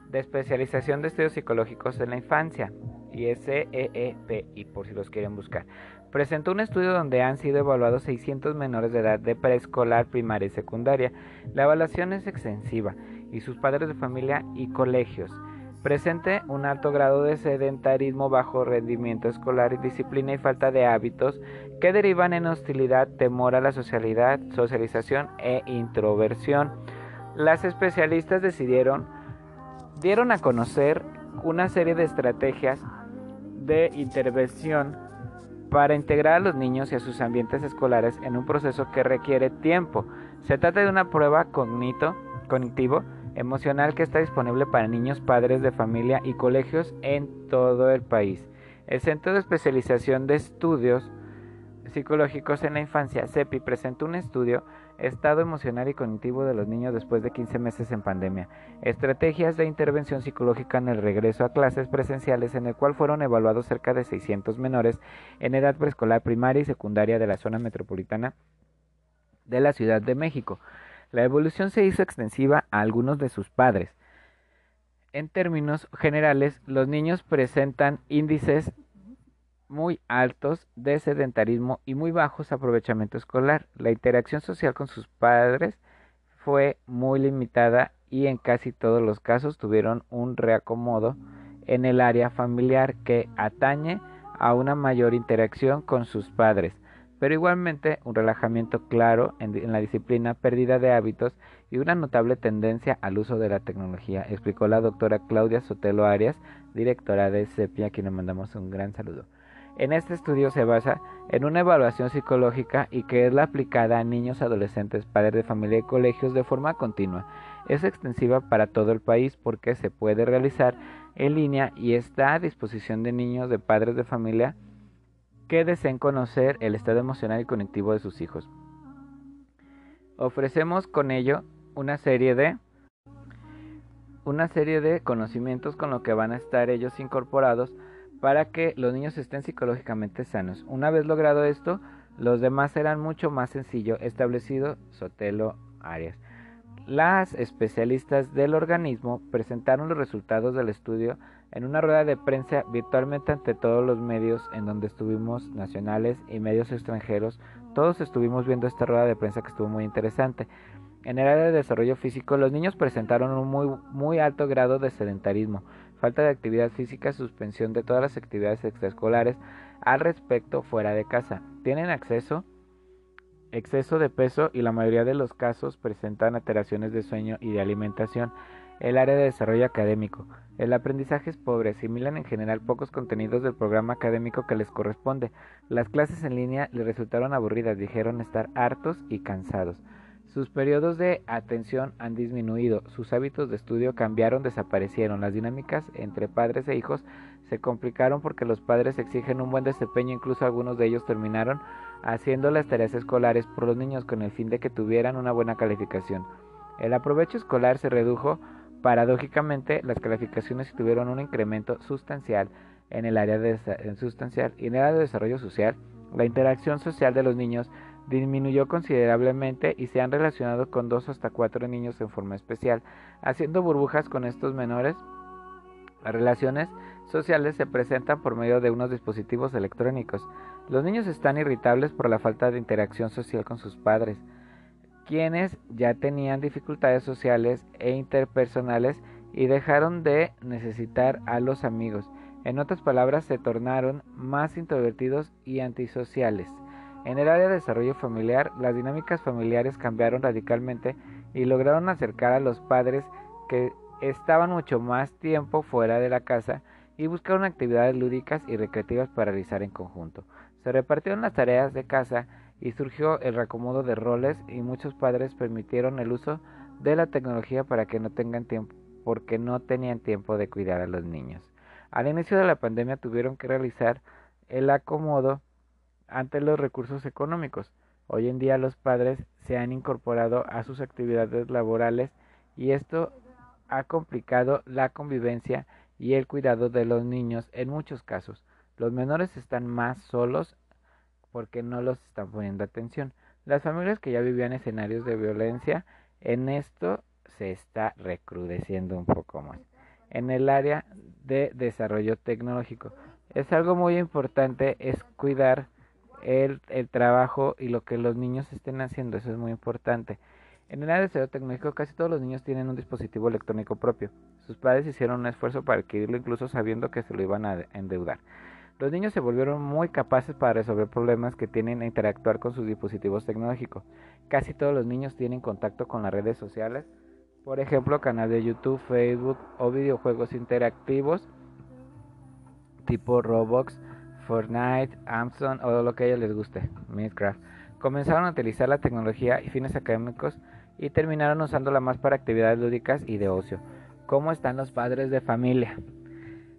de Especialización de Estudios Psicológicos en la Infancia y y por si los quieren buscar. Presentó un estudio donde han sido evaluados 600 menores de edad de preescolar, primaria y secundaria. La evaluación es extensiva y sus padres de familia y colegios Presente un alto grado de sedentarismo, bajo rendimiento escolar, y disciplina y falta de hábitos que derivan en hostilidad, temor a la socialidad, socialización e introversión. Las especialistas decidieron, dieron a conocer una serie de estrategias de intervención para integrar a los niños y a sus ambientes escolares en un proceso que requiere tiempo. Se trata de una prueba cognito, cognitivo emocional que está disponible para niños, padres de familia y colegios en todo el país. El Centro de Especialización de Estudios psicológicos en la infancia, CEPI presentó un estudio Estado emocional y cognitivo de los niños después de 15 meses en pandemia, estrategias de intervención psicológica en el regreso a clases presenciales en el cual fueron evaluados cerca de 600 menores en edad preescolar primaria y secundaria de la zona metropolitana de la Ciudad de México. La evolución se hizo extensiva a algunos de sus padres. En términos generales, los niños presentan índices muy altos de sedentarismo y muy bajos aprovechamiento escolar. La interacción social con sus padres fue muy limitada y en casi todos los casos tuvieron un reacomodo en el área familiar que atañe a una mayor interacción con sus padres, pero igualmente un relajamiento claro en, la disciplina, pérdida de hábitos y una notable tendencia al uso de la tecnología, explicó la doctora Claudia Sotelo Arias, directora de CEPIA, a quien le mandamos un gran saludo. En este estudio se basa en una evaluación psicológica y que es la aplicada a niños, adolescentes, padres de familia y colegios de forma continua. Es extensiva para todo el país porque se puede realizar en línea y está a disposición de niños de padres de familia que deseen conocer el estado emocional y cognitivo de sus hijos. Ofrecemos con ello una serie de una serie de conocimientos con lo que van a estar ellos incorporados para que los niños estén psicológicamente sanos. Una vez logrado esto, los demás serán mucho más sencillo, establecido Sotelo Arias. Las especialistas del organismo presentaron los resultados del estudio en una rueda de prensa virtualmente ante todos los medios en donde estuvimos nacionales y medios extranjeros. Todos estuvimos viendo esta rueda de prensa que estuvo muy interesante. En el área de desarrollo físico, los niños presentaron un muy, muy alto grado de sedentarismo, falta de actividad física, suspensión de todas las actividades extraescolares al respecto fuera de casa. Tienen acceso exceso de peso y la mayoría de los casos presentan alteraciones de sueño y de alimentación. El área de desarrollo académico. El aprendizaje es pobre, asimilan en general pocos contenidos del programa académico que les corresponde. Las clases en línea les resultaron aburridas, dijeron estar hartos y cansados. Sus periodos de atención han disminuido, sus hábitos de estudio cambiaron, desaparecieron, las dinámicas entre padres e hijos se complicaron porque los padres exigen un buen desempeño, incluso algunos de ellos terminaron haciendo las tareas escolares por los niños con el fin de que tuvieran una buena calificación. El aprovecho escolar se redujo, paradójicamente las calificaciones tuvieron un incremento sustancial en el área de, sustancial y en el área de desarrollo social. La interacción social de los niños disminuyó considerablemente y se han relacionado con dos hasta cuatro niños en forma especial, haciendo burbujas con estos menores. Las relaciones sociales se presentan por medio de unos dispositivos electrónicos. Los niños están irritables por la falta de interacción social con sus padres, quienes ya tenían dificultades sociales e interpersonales y dejaron de necesitar a los amigos. En otras palabras, se tornaron más introvertidos y antisociales. En el área de desarrollo familiar, las dinámicas familiares cambiaron radicalmente y lograron acercar a los padres que estaban mucho más tiempo fuera de la casa y buscaron actividades lúdicas y recreativas para realizar en conjunto. Se repartieron las tareas de casa y surgió el reacomodo de roles y muchos padres permitieron el uso de la tecnología para que no tengan tiempo porque no tenían tiempo de cuidar a los niños. Al inicio de la pandemia tuvieron que realizar el acomodo ante los recursos económicos. Hoy en día los padres se han incorporado a sus actividades laborales y esto ha complicado la convivencia y el cuidado de los niños en muchos casos. Los menores están más solos porque no los están poniendo atención. Las familias que ya vivían escenarios de violencia, en esto se está recrudeciendo un poco más. En el área de desarrollo tecnológico, es algo muy importante es cuidar el, trabajo y lo que los niños estén haciendo, eso es muy importante. En el área de tecnológico casi todos los niños tienen un dispositivo electrónico propio. Sus padres hicieron un esfuerzo para adquirirlo incluso sabiendo que se lo iban a endeudar. Los niños se volvieron muy capaces para resolver problemas que tienen e interactuar con sus dispositivos tecnológicos. Casi todos los niños tienen contacto con las redes sociales, por ejemplo, canal de YouTube, Facebook o videojuegos interactivos tipo Roblox, Fortnite, Amazon o lo que a ellos les guste, Minecraft. Comenzaron a utilizar la tecnología y fines académicos y terminaron usándola más para actividades lúdicas y de ocio. ¿Cómo están los padres de familia?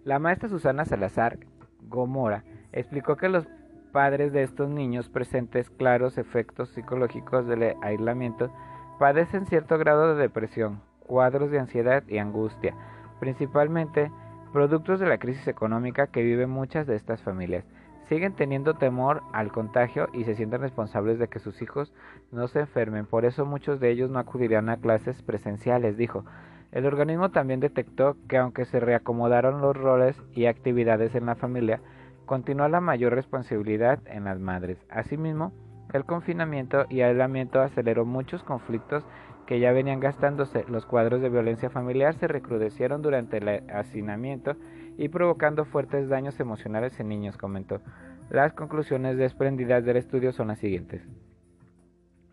La maestra Susana Salazar Gomora explicó que los padres de estos niños presentes claros efectos psicológicos del aislamiento padecen cierto grado de depresión, cuadros de ansiedad y angustia, principalmente productos de la crisis económica que viven muchas de estas familias. Siguen teniendo temor al contagio y se sienten responsables de que sus hijos no se enfermen, por eso muchos de ellos no acudirán a clases presenciales, dijo. El organismo también detectó que aunque se reacomodaron los roles y actividades en la familia, continúa la mayor responsabilidad en las madres. Asimismo, el confinamiento y aislamiento aceleró muchos conflictos que ya venían gastándose. Los cuadros de violencia familiar se recrudecieron durante el hacinamiento y provocando fuertes daños emocionales en niños, comentó. Las conclusiones desprendidas del estudio son las siguientes.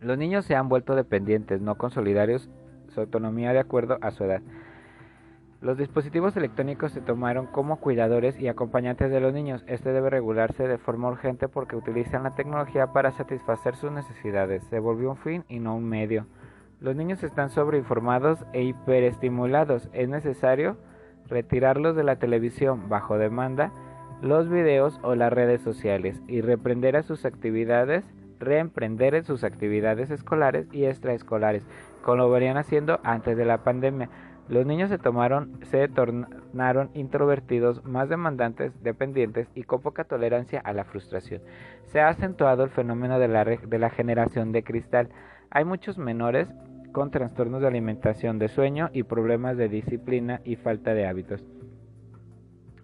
Los niños se han vuelto dependientes, no consolidarios su autonomía de acuerdo a su edad. Los dispositivos electrónicos se tomaron como cuidadores y acompañantes de los niños. Este debe regularse de forma urgente porque utilizan la tecnología para satisfacer sus necesidades. Se volvió un fin y no un medio. Los niños están sobreinformados e hiperestimulados. Es necesario retirarlos de la televisión bajo demanda, los videos o las redes sociales y reprender a sus actividades, reemprender en sus actividades escolares y extraescolares, como lo venían haciendo antes de la pandemia. Los niños se tomaron, se tornaron introvertidos, más demandantes, dependientes y con poca tolerancia a la frustración. Se ha acentuado el fenómeno de la, de la generación de cristal. Hay muchos menores con trastornos de alimentación, de sueño y problemas de disciplina y falta de hábitos.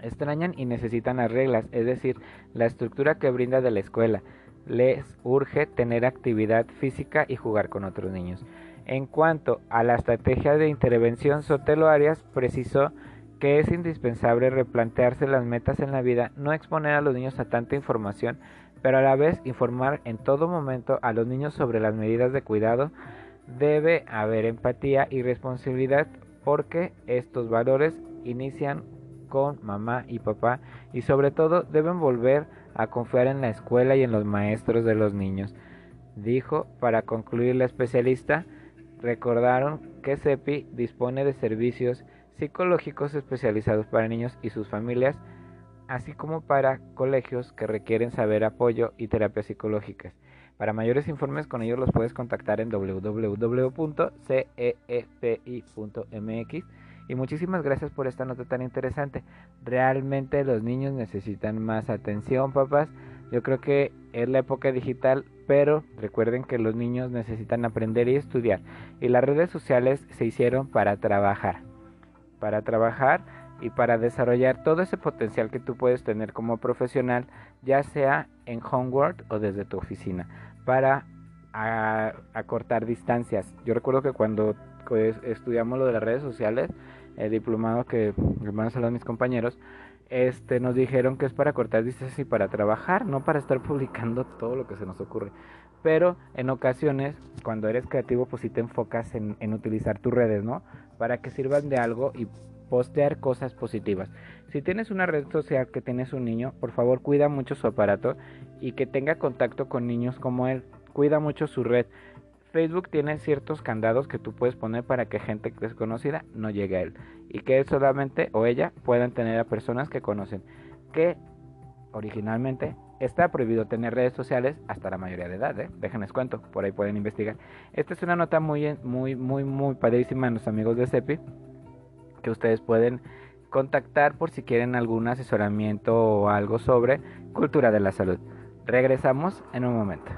Extrañan y necesitan las reglas, es decir, la estructura que brinda de la escuela. Les urge tener actividad física y jugar con otros niños. En cuanto a la estrategia de intervención, Sotelo Arias precisó que es indispensable replantearse las metas en la vida, no exponer a los niños a tanta información, pero a la vez informar en todo momento a los niños sobre las medidas de cuidado. Debe haber empatía y responsabilidad porque estos valores inician con mamá y papá y sobre todo deben volver a confiar en la escuela y en los maestros de los niños. Dijo para concluir la especialista, Recordaron que CEPI dispone de servicios psicológicos especializados para niños y sus familias, así como para colegios que requieren saber apoyo y terapias psicológicas. Para mayores informes con ellos los puedes contactar en www.ceepi.mx y muchísimas gracias por esta nota tan interesante. Realmente los niños necesitan más atención, papás. Yo creo que es la época digital, pero recuerden que los niños necesitan aprender y estudiar. Y las redes sociales se hicieron para trabajar. Para trabajar y para desarrollar todo ese potencial que tú puedes tener como profesional, ya sea en Homework o desde tu oficina, para acortar distancias. Yo recuerdo que cuando pues, estudiamos lo de las redes sociales, el diplomado que hermanos a mis compañeros, este, nos dijeron que es para cortar distancias y para trabajar, no para estar publicando todo lo que se nos ocurre. Pero en ocasiones, cuando eres creativo, pues sí te enfocas en, en utilizar tus redes, ¿no? Para que sirvan de algo y postear cosas positivas. Si tienes una red social que tienes un niño, por favor cuida mucho su aparato y que tenga contacto con niños como él. Cuida mucho su red. Facebook tiene ciertos candados que tú puedes poner para que gente desconocida no llegue a él y que él solamente o ella puedan tener a personas que conocen. Que originalmente está prohibido tener redes sociales hasta la mayoría de edad, ¿eh? déjenles cuento, por ahí pueden investigar. Esta es una nota muy, muy, muy, muy padrísima a los amigos de CEPI que ustedes pueden contactar por si quieren algún asesoramiento o algo sobre cultura de la salud. Regresamos en un momento.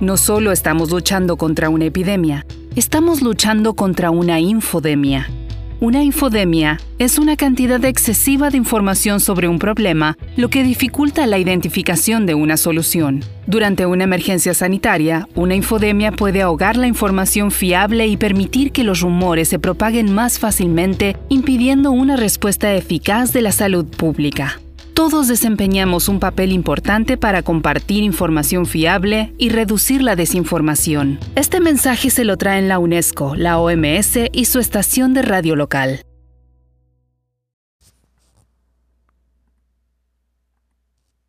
No solo estamos luchando contra una epidemia, estamos luchando contra una infodemia. Una infodemia es una cantidad excesiva de información sobre un problema, lo que dificulta la identificación de una solución. Durante una emergencia sanitaria, una infodemia puede ahogar la información fiable y permitir que los rumores se propaguen más fácilmente, impidiendo una respuesta eficaz de la salud pública todos desempeñamos un papel importante para compartir información fiable y reducir la desinformación. Este mensaje se lo traen la UNESCO, la OMS y su estación de radio local.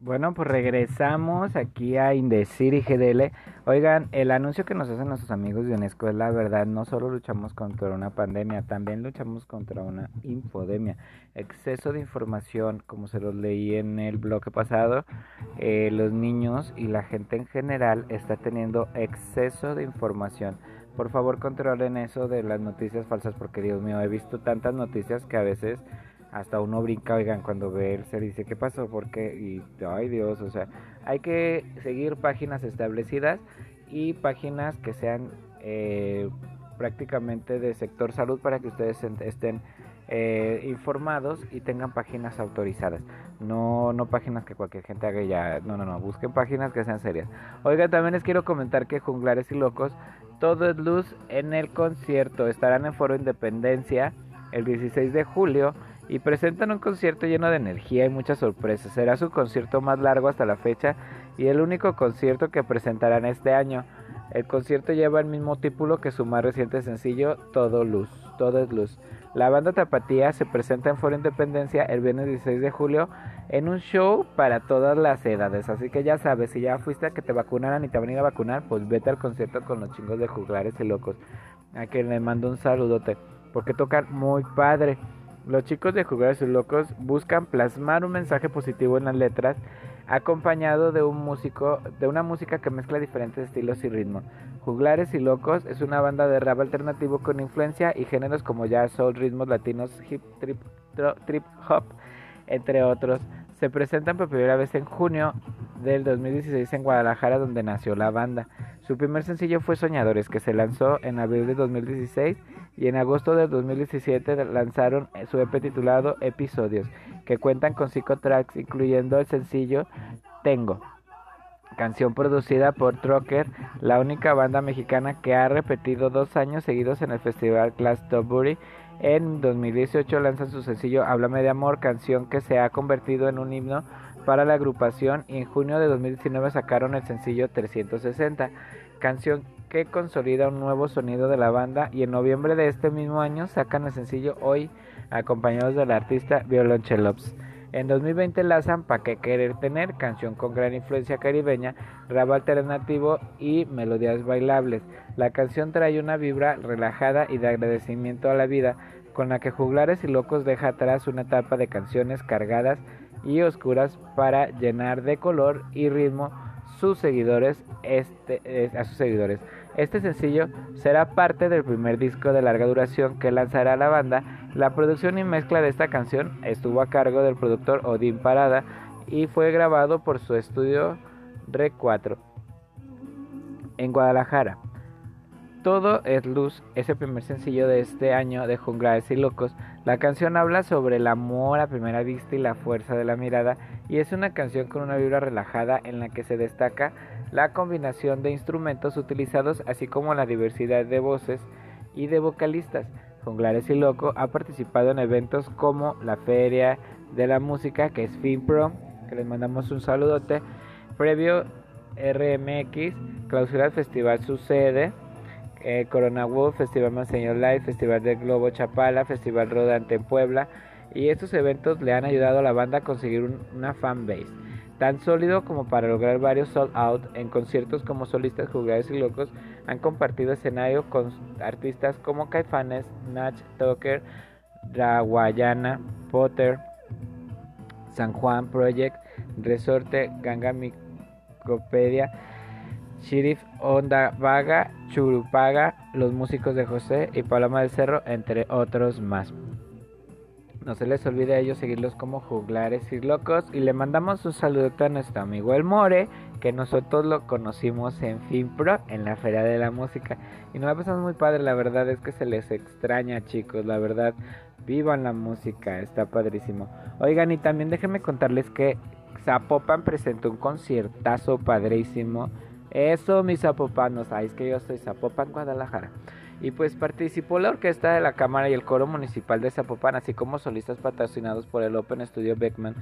Bueno, pues regresamos aquí a Indecir y GDL. Oigan, el anuncio que nos hacen nuestros amigos de UNESCO es la verdad. No solo luchamos contra una pandemia, también luchamos contra una infodemia. Exceso de información, como se los leí en el bloque pasado, eh, los niños y la gente en general está teniendo exceso de información. Por favor, controlen eso de las noticias falsas, porque Dios mío, he visto tantas noticias que a veces hasta uno brinca, oigan, cuando ve él se dice, ¿qué pasó? ¿Por qué? Y, ay Dios, o sea, hay que seguir páginas establecidas y páginas que sean eh, prácticamente de sector salud para que ustedes estén eh, informados y tengan páginas autorizadas. No, no páginas que cualquier gente haga ya. No, no, no. Busquen páginas que sean serias. Oiga, también les quiero comentar que Junglares y Locos, todo es luz en el concierto. Estarán en Foro Independencia el 16 de julio y presentan un concierto lleno de energía y muchas sorpresas. Será su concierto más largo hasta la fecha y el único concierto que presentarán este año. El concierto lleva el mismo título que su más reciente sencillo, Todo Luz, Todo es Luz. La banda Tapatía se presenta en Foro Independencia el viernes 16 de julio en un show para todas las edades. Así que ya sabes, si ya fuiste a que te vacunaran y te van a ir a vacunar, pues vete al concierto con los chingos de juglares y locos. A quien le mando un saludote, porque tocan muy padre. Los chicos de Juglares y Locos buscan plasmar un mensaje positivo en las letras, acompañado de un músico, de una música que mezcla diferentes estilos y ritmos. Juglares y Locos es una banda de rap alternativo con influencia y géneros como jazz, soul, ritmos latinos, hip, trip, trip hop, entre otros. Se presentan por primera vez en junio del 2016 en Guadalajara, donde nació la banda. Su primer sencillo fue Soñadores, que se lanzó en abril de 2016 y en agosto de 2017 lanzaron su EP titulado Episodios, que cuentan con cinco tracks, incluyendo el sencillo Tengo, canción producida por Trocker, la única banda mexicana que ha repetido dos años seguidos en el festival Glastonbury. En 2018 lanzan su sencillo Háblame de Amor, canción que se ha convertido en un himno para la agrupación y en junio de 2019 sacaron el sencillo 360, canción que consolida un nuevo sonido de la banda y en noviembre de este mismo año sacan el sencillo Hoy acompañados del artista Violonchelops. En 2020 lanzan Pa' qué querer tener, canción con gran influencia caribeña, rap alternativo y melodías bailables. La canción trae una vibra relajada y de agradecimiento a la vida, con la que Juglares y Locos deja atrás una etapa de canciones cargadas y oscuras para llenar de color y ritmo sus seguidores este, a sus seguidores. Este sencillo será parte del primer disco de larga duración que lanzará la banda. La producción y mezcla de esta canción estuvo a cargo del productor Odín Parada y fue grabado por su estudio Re 4 en Guadalajara. Todo es luz es el primer sencillo de este año de Junglares y Locos. La canción habla sobre el amor a primera vista y la fuerza de la mirada y es una canción con una vibra relajada en la que se destaca la combinación de instrumentos utilizados así como la diversidad de voces y de vocalistas. Junglares y Loco ha participado en eventos como la Feria de la Música que es FinPro, que les mandamos un saludote, previo RMX, clausura festival Sucede eh, Corona World, Festival Monseñor Live, Festival del Globo Chapala, Festival Rodante en Puebla. Y estos eventos le han ayudado a la banda a conseguir una fanbase tan sólido como para lograr varios sold out en conciertos como solistas jugadores y locos han compartido escenario con artistas como Caifanes, Natch Tucker, Rawayana, Potter, San Juan Project, Resorte, Ganga Micopedia, Sheriff Onda Vaga, Churupaga, Los Músicos de José y Paloma del Cerro, entre otros más. No se les olvide a ellos seguirlos como juglares y locos. Y le mandamos un saludo a nuestro amigo El More, que nosotros lo conocimos en FinPro, en la Feria de la Música. Y nos ha pasado muy padre, la verdad es que se les extraña, chicos. La verdad, vivan la música, está padrísimo. Oigan, y también déjenme contarles que Zapopan presentó un conciertazo padrísimo eso, mis zapopanos, sabéis que yo soy Zapopan, Guadalajara. Y pues participó la orquesta de la Cámara y el coro municipal de Zapopan, así como solistas patrocinados por el Open Studio Beckman,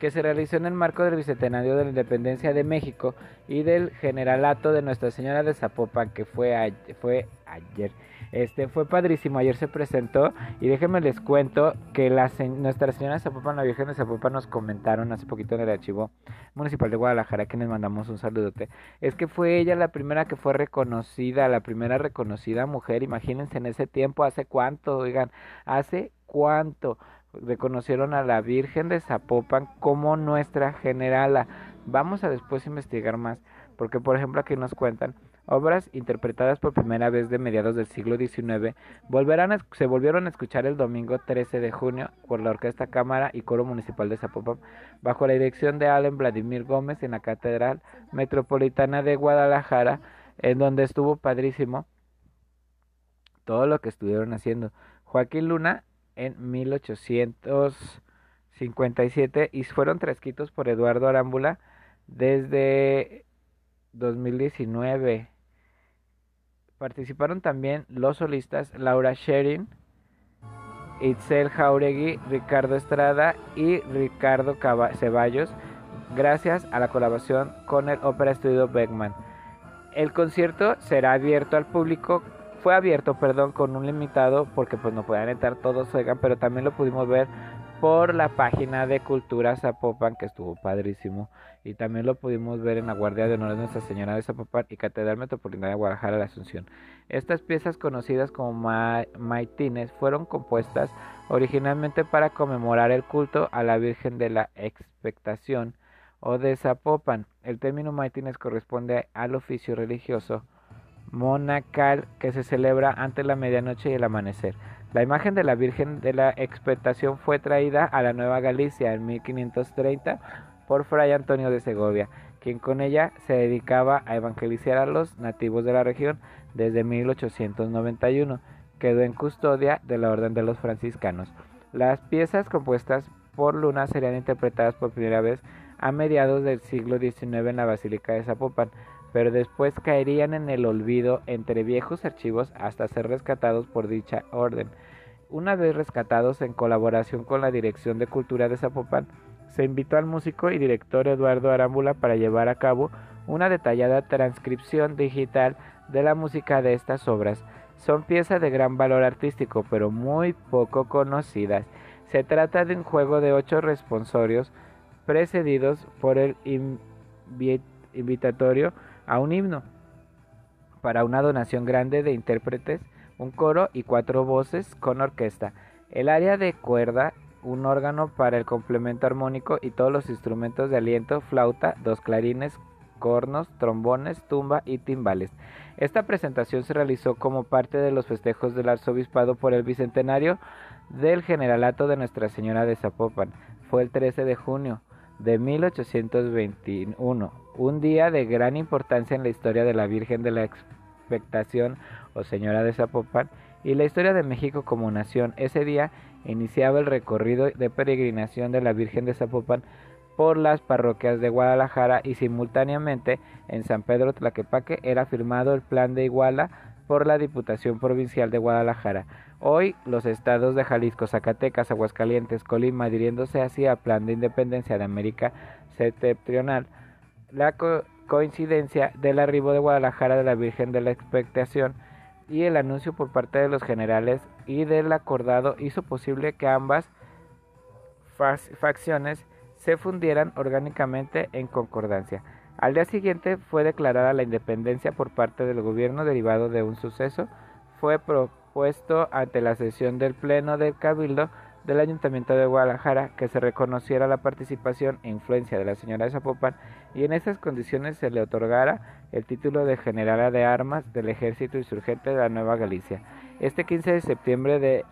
que se realizó en el marco del Bicentenario de la Independencia de México y del Generalato de Nuestra Señora de Zapopan, que fue, fue ayer. Este fue padrísimo, ayer se presentó y déjenme les cuento que la Nuestra Señora Zapopan, la Virgen de Zapopan nos comentaron hace poquito en el archivo municipal de Guadalajara que les mandamos un saludote. Es que fue ella la primera que fue reconocida, la primera reconocida mujer, imagínense en ese tiempo, hace cuánto, oigan, hace cuánto reconocieron a la Virgen de Zapopan como nuestra generala. Vamos a después investigar más, porque por ejemplo aquí nos cuentan Obras interpretadas por primera vez de mediados del siglo XIX volverán se volvieron a escuchar el domingo 13 de junio por la Orquesta Cámara y Coro Municipal de Zapopan bajo la dirección de Allen Vladimir Gómez en la Catedral Metropolitana de Guadalajara, en donde estuvo padrísimo todo lo que estuvieron haciendo. Joaquín Luna en 1857 y fueron transcritos por Eduardo Arámbula desde 2019. Participaron también los solistas Laura Sherin, Itzel Jauregui, Ricardo Estrada y Ricardo Ceballos, gracias a la colaboración con el Opera Studio Beckman. El concierto será abierto al público, fue abierto, perdón, con un limitado porque pues no pueden entrar todos, oigan, pero también lo pudimos ver por la página de Cultura Zapopan, que estuvo padrísimo. Y también lo pudimos ver en la Guardia de Honor de Nuestra Señora de Zapopan y Catedral Metropolitana de Guadalajara de Asunción. Estas piezas conocidas como maitines fueron compuestas originalmente para conmemorar el culto a la Virgen de la Expectación o de Zapopan. El término maitines corresponde al oficio religioso monacal que se celebra ante la medianoche y el amanecer. La imagen de la Virgen de la Expectación fue traída a la Nueva Galicia en 1530 por Fray Antonio de Segovia, quien con ella se dedicaba a evangelizar a los nativos de la región desde 1891. Quedó en custodia de la Orden de los Franciscanos. Las piezas compuestas por Luna serían interpretadas por primera vez a mediados del siglo XIX en la Basílica de Zapopan, pero después caerían en el olvido entre viejos archivos hasta ser rescatados por dicha orden. Una vez rescatados en colaboración con la Dirección de Cultura de Zapopan, se invitó al músico y director Eduardo Arámbula para llevar a cabo una detallada transcripción digital de la música de estas obras. Son piezas de gran valor artístico, pero muy poco conocidas. Se trata de un juego de ocho responsorios precedidos por el invitatorio a un himno para una donación grande de intérpretes, un coro y cuatro voces con orquesta. El área de cuerda, un órgano para el complemento armónico y todos los instrumentos de aliento, flauta, dos clarines, cornos, trombones, tumba y timbales. Esta presentación se realizó como parte de los festejos del arzobispado por el bicentenario del generalato de Nuestra Señora de Zapopan. Fue el 13 de junio de 1821, un día de gran importancia en la historia de la Virgen de la Expectación o Señora de Zapopan y la historia de México como nación. Ese día iniciaba el recorrido de peregrinación de la Virgen de Zapopan por las parroquias de Guadalajara y simultáneamente en San Pedro Tlaquepaque era firmado el plan de Iguala por la Diputación Provincial de Guadalajara. Hoy los estados de Jalisco, Zacatecas, Aguascalientes, Colima, dirigiéndose hacia Plan de Independencia de América Septentrional, la coincidencia del arribo de Guadalajara de la Virgen de la Expectación y el anuncio por parte de los generales y del acordado hizo posible que ambas facciones se fundieran orgánicamente en concordancia. Al día siguiente fue declarada la independencia por parte del gobierno derivado de un suceso. Fue propuesto ante la sesión del Pleno del Cabildo del Ayuntamiento de Guadalajara que se reconociera la participación e influencia de la señora de Zapopan y en esas condiciones se le otorgara el título de Generala de Armas del Ejército Insurgente de la Nueva Galicia. Este 15 de septiembre de,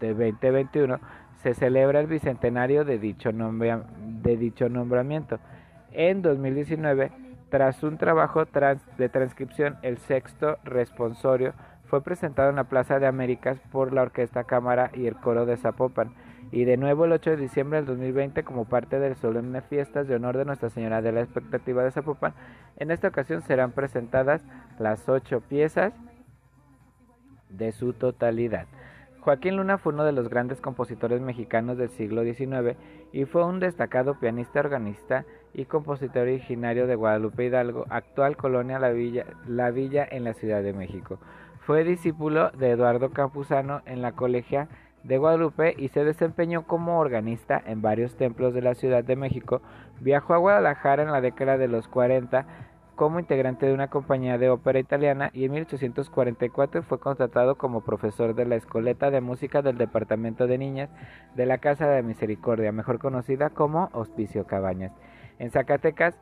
2021 se celebra el bicentenario de dicho, de dicho nombramiento. En 2019, tras un trabajo de transcripción, el sexto responsorio fue presentado en la Plaza de Américas por la Orquesta Cámara y el Coro de Zapopan, y de nuevo el 8 de diciembre del 2020 como parte del solemne fiestas de honor de Nuestra Señora de la Expectativa de Zapopan. En esta ocasión serán presentadas las ocho piezas de su totalidad. Joaquín Luna fue uno de los grandes compositores mexicanos del siglo XIX y fue un destacado pianista, organista y compositor originario de Guadalupe Hidalgo, actual colonia La Villa, La Villa en la Ciudad de México. Fue discípulo de Eduardo Campuzano en la colegia de Guadalupe y se desempeñó como organista en varios templos de la Ciudad de México. Viajó a Guadalajara en la década de los 40 como integrante de una compañía de ópera italiana y en 1844 fue contratado como profesor de la Escoleta de Música del Departamento de Niñas de la Casa de Misericordia, mejor conocida como Hospicio Cabañas. En Zacatecas,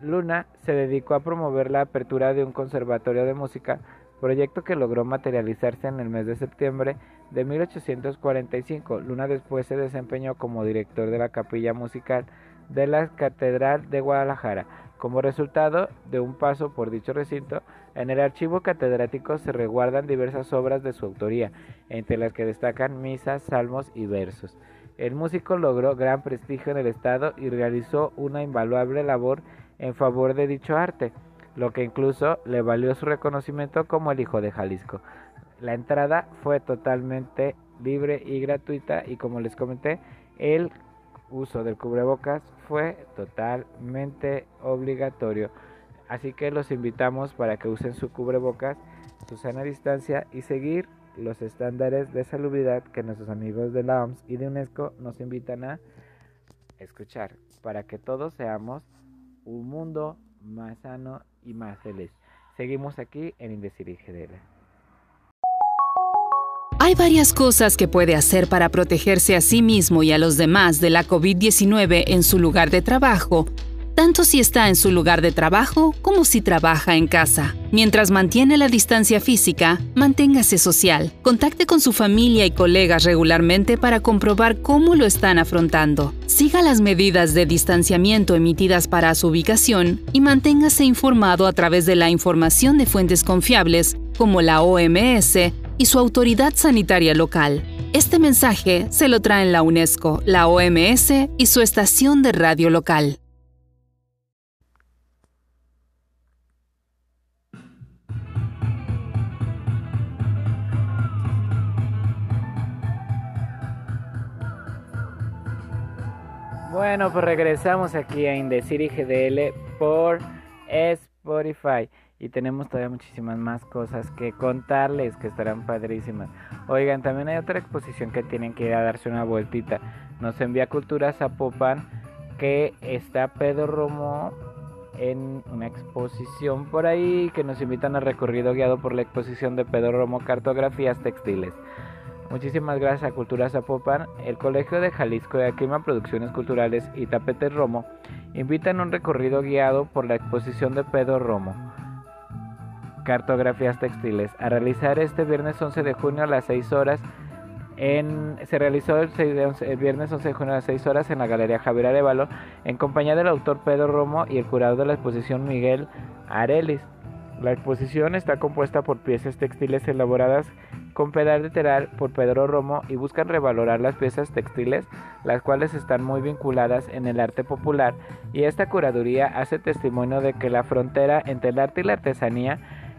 Luna se dedicó a promover la apertura de un conservatorio de música, proyecto que logró materializarse en el mes de septiembre de 1845. Luna después se desempeñó como director de la capilla musical de la Catedral de Guadalajara. Como resultado de un paso por dicho recinto, en el archivo catedrático se reguardan diversas obras de su autoría, entre las que destacan misas, salmos y versos. El músico logró gran prestigio en el Estado y realizó una invaluable labor en favor de dicho arte, lo que incluso le valió su reconocimiento como el hijo de Jalisco. La entrada fue totalmente libre y gratuita y como les comenté, el uso del cubrebocas fue totalmente obligatorio. Así que los invitamos para que usen su cubrebocas, su sana distancia y seguir los estándares de salubridad que nuestros amigos de la OMS y de UNESCO nos invitan a escuchar para que todos seamos un mundo más sano y más feliz. Seguimos aquí en Indecir GDL. Hay varias cosas que puede hacer para protegerse a sí mismo y a los demás de la COVID-19 en su lugar de trabajo, tanto si está en su lugar de trabajo como si trabaja en casa. Mientras mantiene la distancia física, manténgase social. Contacte con su familia y colegas regularmente para comprobar cómo lo están afrontando. Siga las medidas de distanciamiento emitidas para su ubicación y manténgase informado a través de la información de fuentes confiables como la OMS y su autoridad sanitaria local. Este mensaje se lo traen la UNESCO, la OMS y su estación de radio local. Bueno, pues regresamos aquí a Indecir GDL por Spotify y tenemos todavía muchísimas más cosas que contarles que estarán padrísimas. Oigan, también hay otra exposición que tienen que ir a darse una vueltita. Nos envía Cultura Zapopan que está Pedro Romo en una exposición por ahí que nos invitan a recorrido guiado por la exposición de Pedro Romo Cartografías Textiles. Muchísimas gracias a Cultura Zapopan, el Colegio de Jalisco de Aquima Producciones Culturales y Tapete Romo invitan a un recorrido guiado por la exposición de Pedro Romo cartografías textiles a realizar este viernes 11 de junio a las 6 horas en, se realizó el, viernes 11 de junio a las 6 horas en la Galería Javier Arevalo en compañía del autor Pedro Romo y el curador de la exposición Miguel Arelis. La exposición está compuesta por piezas textiles elaboradas con pedal de por Pedro Romo y buscan revalorar las piezas textiles, las cuales están muy vinculadas en el arte popular, y esta curaduría hace testimonio de que la frontera entre el arte y la artesanía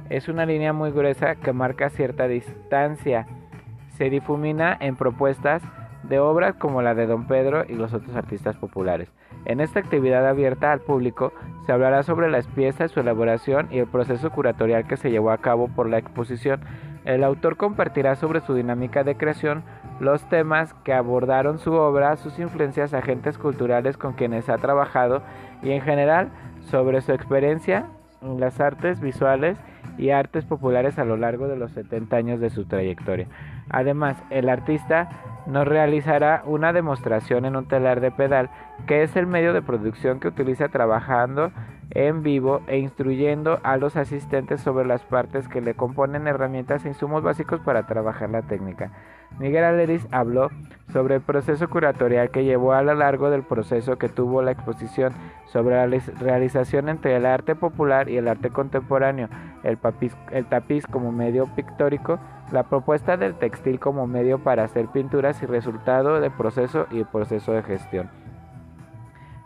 es una línea muy gruesa que marca cierta distancia. Se difumina en propuestas de obras como la de Don Pedro y los otros artistas populares. En esta actividad abierta al público se hablará sobre las piezas, su elaboración y el proceso curatorial que se llevó a cabo por la exposición. El autor compartirá sobre su dinámica de creación, los temas que abordaron su obra, sus influencias, agentes culturales con quienes ha trabajado y en general sobre su experiencia en las artes visuales y artes populares a lo largo de los 70 años de su trayectoria. Además, el artista nos realizará una demostración en un telar de pedal, que es el medio de producción que utiliza trabajando en vivo e instruyendo a los asistentes sobre las partes que le componen herramientas e insumos básicos para trabajar la técnica. Miguel Aleris habló sobre el proceso curatorial que llevó a lo largo del proceso que tuvo la exposición sobre la realización entre el arte popular y el arte contemporáneo, el, el tapiz como medio pictórico, la propuesta del textil como medio para hacer pinturas y resultado del proceso y proceso de gestión.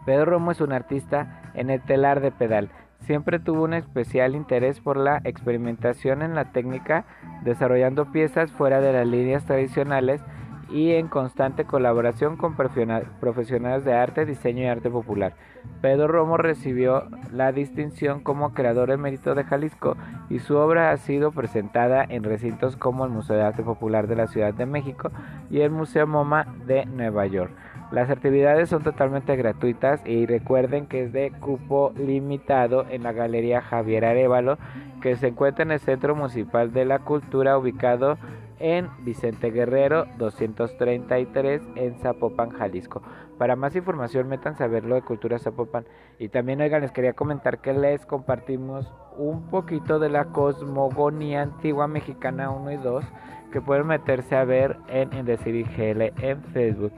Pedro Romo es un artista en el telar de pedal. Siempre tuvo un especial interés por la experimentación en la técnica, desarrollando piezas fuera de las líneas tradicionales y en constante colaboración con profesionales de arte, diseño y arte popular. Pedro Romo recibió la distinción como creador emérito de Jalisco y su obra ha sido presentada en recintos como el Museo de Arte Popular de la Ciudad de México y el Museo MoMA de Nueva York. Las actividades son totalmente gratuitas y recuerden que es de cupo limitado en la Galería Javier Arevalo que se encuentra en el Centro Municipal de la Cultura ubicado en Vicente Guerrero 233 en Zapopan, Jalisco. Para más información métanse a verlo de Cultura Zapopan. Y también, oigan, les quería comentar que les compartimos un poquito de la cosmogonía antigua mexicana 1 y 2 que pueden meterse a ver en Indecir GL en Facebook.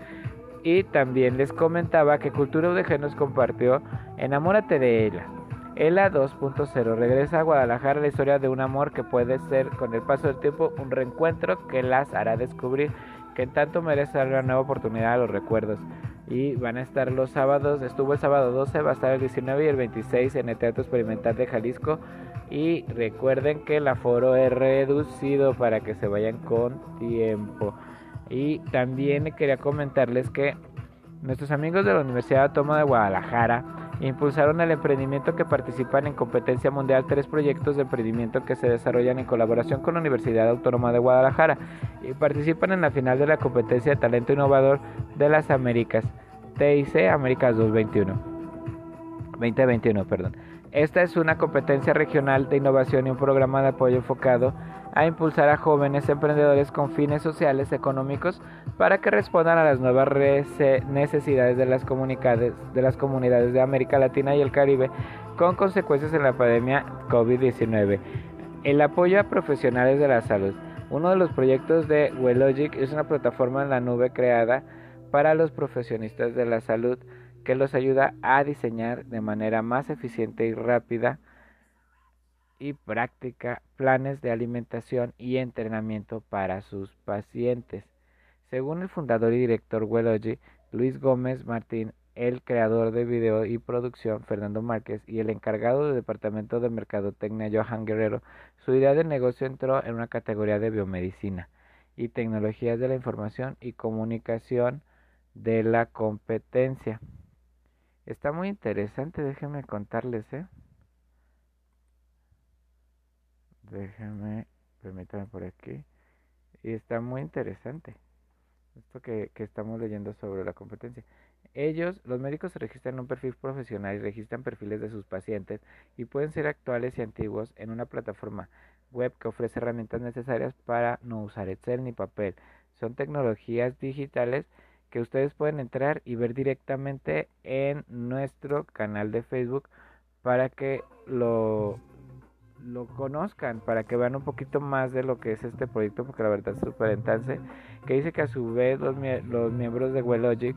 Y también les comentaba que Cultura UDG nos compartió Enamórate de ella ELA 2.0 regresa a Guadalajara la historia de un amor que puede ser con el paso del tiempo un reencuentro que las hará descubrir que en tanto merece darle una nueva oportunidad a los recuerdos. Y van a estar los sábados, estuvo el sábado 12, va a estar el 19 y el 26 en el Teatro Experimental de Jalisco. Y recuerden que el aforo es reducido para que se vayan con tiempo. Y también quería comentarles que nuestros amigos de la Universidad Autónoma de Guadalajara impulsaron el emprendimiento que participan en competencia mundial tres proyectos de emprendimiento que se desarrollan en colaboración con la Universidad Autónoma de Guadalajara y participan en la final de la competencia de talento innovador de las Américas, TIC Américas 2021. 2021, perdón. Esta es una competencia regional de innovación y un programa de apoyo enfocado a impulsar a jóvenes emprendedores con fines sociales económicos para que respondan a las nuevas necesidades de las, comunidades, de las comunidades de América Latina y el Caribe con consecuencias en la pandemia COVID-19. El apoyo a profesionales de la salud. Uno de los proyectos de Wellogic es una plataforma en la nube creada para los profesionistas de la salud que los ayuda a diseñar de manera más eficiente y rápida y práctica planes de alimentación y entrenamiento para sus pacientes. Según el fundador y director Wellogy, Luis Gómez Martín, el creador de video y producción Fernando Márquez y el encargado del departamento de mercadotecnia Johan Guerrero, su idea de negocio entró en una categoría de biomedicina y tecnologías de la información y comunicación de la competencia. Está muy interesante, déjenme contarles, ¿eh? Déjenme, permítanme por aquí. Y está muy interesante esto que, que estamos leyendo sobre la competencia. Ellos, los médicos, se registran un perfil profesional y registran perfiles de sus pacientes y pueden ser actuales y antiguos en una plataforma web que ofrece herramientas necesarias para no usar Excel ni papel. Son tecnologías digitales que ustedes pueden entrar y ver directamente en nuestro canal de Facebook para que lo lo conozcan, para que vean un poquito más de lo que es este proyecto, porque la verdad es súper intenso, que dice que a su vez los, los miembros de Wellogic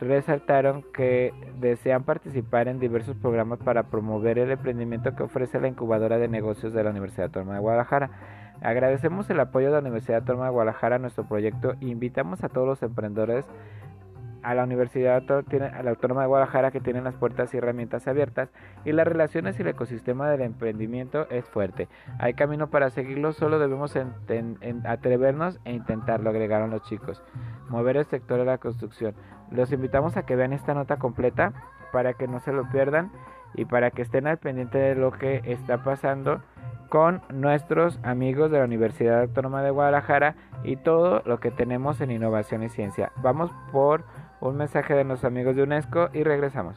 resaltaron que desean participar en diversos programas para promover el emprendimiento que ofrece la incubadora de negocios de la Universidad Autónoma de Guadalajara. Agradecemos el apoyo de la Universidad Autónoma de Guadalajara a nuestro proyecto e invitamos a todos los emprendedores a la Universidad Autónoma de Guadalajara que tienen las puertas y herramientas abiertas y las relaciones y el ecosistema del emprendimiento es fuerte. Hay camino para seguirlo, solo debemos atrevernos e intentarlo, agregaron los chicos. Mover el sector de la construcción. Los invitamos a que vean esta nota completa para que no se lo pierdan y para que estén al pendiente de lo que está pasando con nuestros amigos de la Universidad Autónoma de Guadalajara y todo lo que tenemos en innovación y ciencia. Vamos por un mensaje de nuestros amigos de UNESCO y regresamos.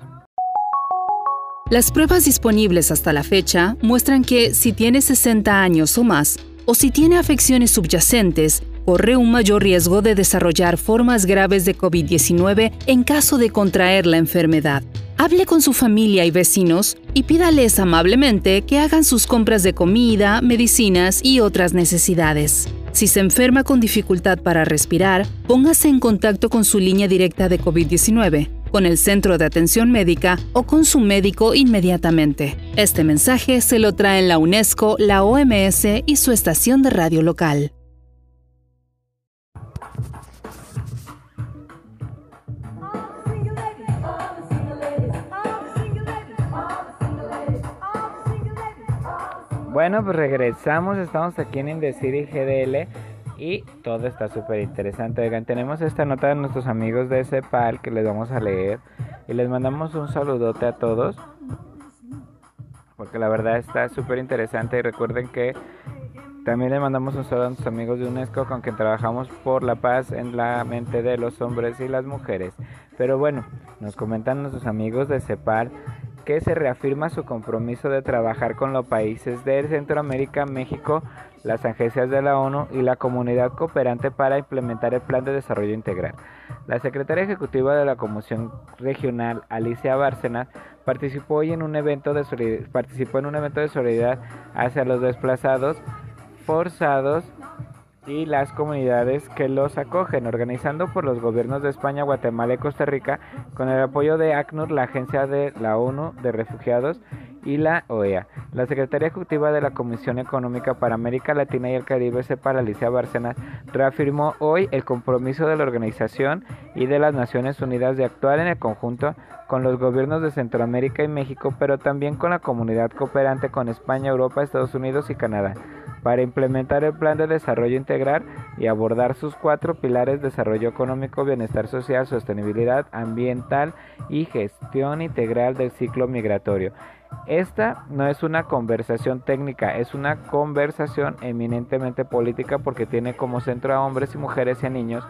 Las pruebas disponibles hasta la fecha muestran que si tiene 60 años o más, o si tiene afecciones subyacentes, corre un mayor riesgo de desarrollar formas graves de COVID-19 en caso de contraer la enfermedad. Hable con su familia y vecinos y pídales amablemente que hagan sus compras de comida, medicinas y otras necesidades. Si se enferma con dificultad para respirar, póngase en contacto con su línea directa de COVID-19, con el centro de atención médica o con su médico inmediatamente. Este mensaje se lo traen la UNESCO, la OMS y su estación de radio local. Bueno, pues regresamos, estamos aquí en Indecir y GDL y todo está súper interesante. Oigan, tenemos esta nota de nuestros amigos de CEPAL que les vamos a leer y les mandamos un saludote a todos porque la verdad está súper interesante y recuerden que también le mandamos un saludo a nuestros amigos de UNESCO con quien trabajamos por la paz en la mente de los hombres y las mujeres. Pero bueno, nos comentan nuestros amigos de CEPAL que se reafirma su compromiso de trabajar con los países de Centroamérica, México, las agencias de la ONU y la comunidad cooperante para implementar el Plan de Desarrollo Integral. La secretaria ejecutiva de la Comisión Regional, Alicia Bárcenas, participó hoy en un evento de en un evento de solidaridad hacia los desplazados forzados y las comunidades que los acogen, organizando por los gobiernos de España, Guatemala y Costa Rica, con el apoyo de ACNUR, la Agencia de la ONU de Refugiados y la OEA. La Secretaría Ejecutiva de la Comisión Económica para América Latina y el Caribe, CEPAL, Alicia Bárcenas, reafirmó hoy el compromiso de la organización y de las Naciones Unidas de actuar en el conjunto con los gobiernos de Centroamérica y México, pero también con la comunidad cooperante con España, Europa, Estados Unidos y Canadá para implementar el plan de desarrollo integral y abordar sus cuatro pilares desarrollo económico, bienestar social, sostenibilidad ambiental y gestión integral del ciclo migratorio. Esta no es una conversación técnica, es una conversación eminentemente política porque tiene como centro a hombres y mujeres y a niños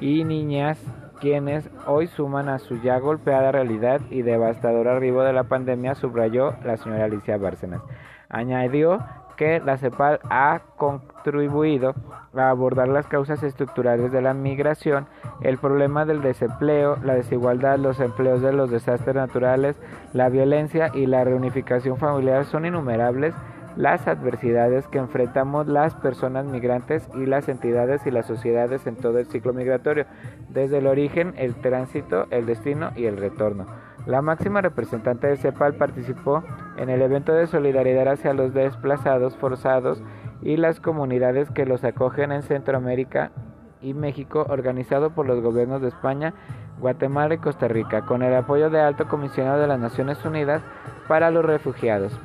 y niñas quienes hoy suman a su ya golpeada realidad y devastador arribo de la pandemia, subrayó la señora Alicia Bárcenas. Añadió que la CEPAL ha contribuido a abordar las causas estructurales de la migración, el problema del desempleo, la desigualdad, los empleos de los desastres naturales, la violencia y la reunificación familiar son innumerables las adversidades que enfrentamos las personas migrantes y las entidades y las sociedades en todo el ciclo migratorio, desde el origen, el tránsito, el destino y el retorno. La máxima representante de CEPAL participó en el evento de solidaridad hacia los desplazados forzados y las comunidades que los acogen en Centroamérica y México, organizado por los gobiernos de España, Guatemala y Costa Rica, con el apoyo de Alto Comisionado de las Naciones Unidas para los Refugiados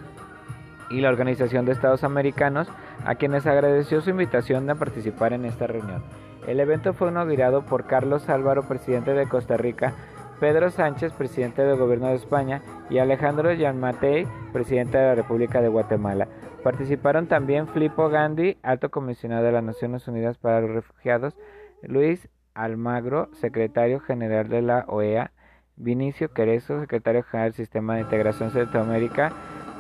y la Organización de Estados Americanos, a quienes agradeció su invitación a participar en esta reunión. El evento fue inaugurado por Carlos Álvaro, presidente de Costa Rica, Pedro Sánchez, presidente del Gobierno de España, y Alejandro Yanmatei, presidente de la República de Guatemala. Participaron también Filippo Gandhi, alto comisionado de las Naciones Unidas para los Refugiados, Luis Almagro, secretario general de la OEA, Vinicio Querezo, secretario general del Sistema de Integración Centroamérica,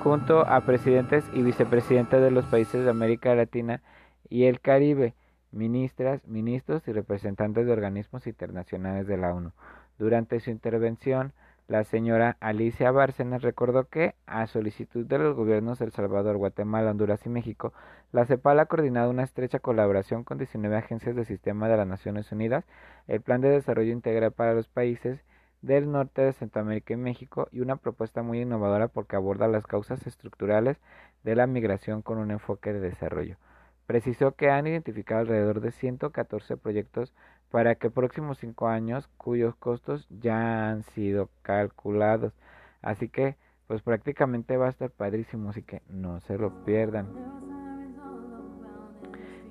junto a presidentes y vicepresidentes de los países de América Latina y el Caribe, ministras, ministros y representantes de organismos internacionales de la ONU. Durante su intervención, la señora Alicia Bárcenas recordó que, a solicitud de los gobiernos de El Salvador, Guatemala, Honduras y México, la CEPAL ha coordinado una estrecha colaboración con 19 agencias del sistema de las Naciones Unidas, el Plan de Desarrollo Integral para los países del norte de Centroamérica y México y una propuesta muy innovadora porque aborda las causas estructurales de la migración con un enfoque de desarrollo. Precisó que han identificado alrededor de 114 proyectos para que próximos cinco años cuyos costos ya han sido calculados. Así que pues prácticamente va a estar padrísimo, así que no se lo pierdan.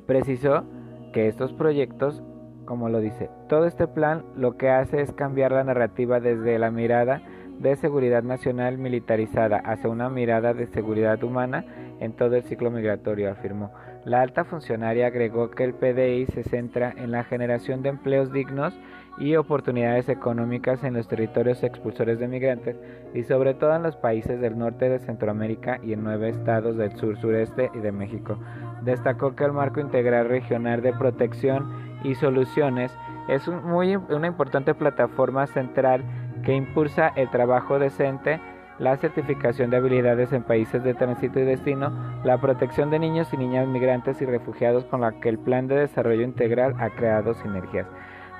Precisó que estos proyectos, como lo dice, todo este plan lo que hace es cambiar la narrativa desde la mirada de seguridad nacional militarizada hacia una mirada de seguridad humana en todo el ciclo migratorio, afirmó. La alta funcionaria agregó que el PDI se centra en la generación de empleos dignos y oportunidades económicas en los territorios expulsores de migrantes y sobre todo en los países del norte de Centroamérica y en nueve estados del sur sureste y de México. Destacó que el marco integral regional de protección y soluciones es una importante plataforma central que impulsa el trabajo decente la certificación de habilidades en países de tránsito y destino, la protección de niños y niñas migrantes y refugiados con la que el Plan de Desarrollo Integral ha creado sinergias.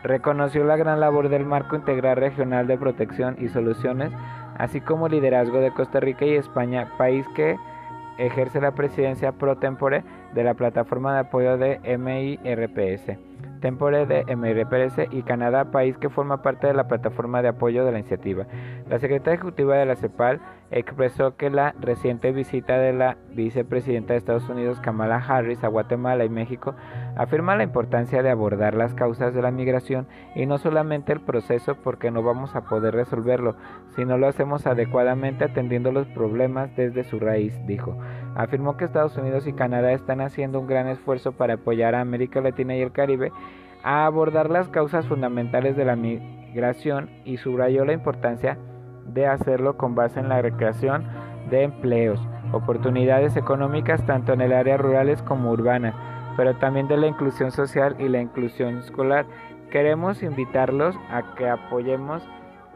Reconoció la gran labor del Marco Integral Regional de Protección y Soluciones, así como el liderazgo de Costa Rica y España, país que ejerce la presidencia pro tempore de la plataforma de apoyo de MIRPS Tempore de MRPS y Canadá, país que forma parte de la plataforma de apoyo de la iniciativa. La secretaria ejecutiva de la CEPAL expresó que la reciente visita de la vicepresidenta de Estados Unidos Kamala Harris a Guatemala y México afirma la importancia de abordar las causas de la migración y no solamente el proceso porque no vamos a poder resolverlo, sino lo hacemos adecuadamente atendiendo los problemas desde su raíz, dijo. Afirmó que Estados Unidos y Canadá están haciendo un gran esfuerzo para apoyar a América Latina y el Caribe a abordar las causas fundamentales de la migración y subrayó la importancia de hacerlo con base en la recreación de empleos, oportunidades económicas tanto en el área rurales como urbanas, pero también de la inclusión social y la inclusión escolar. Queremos invitarlos a que apoyemos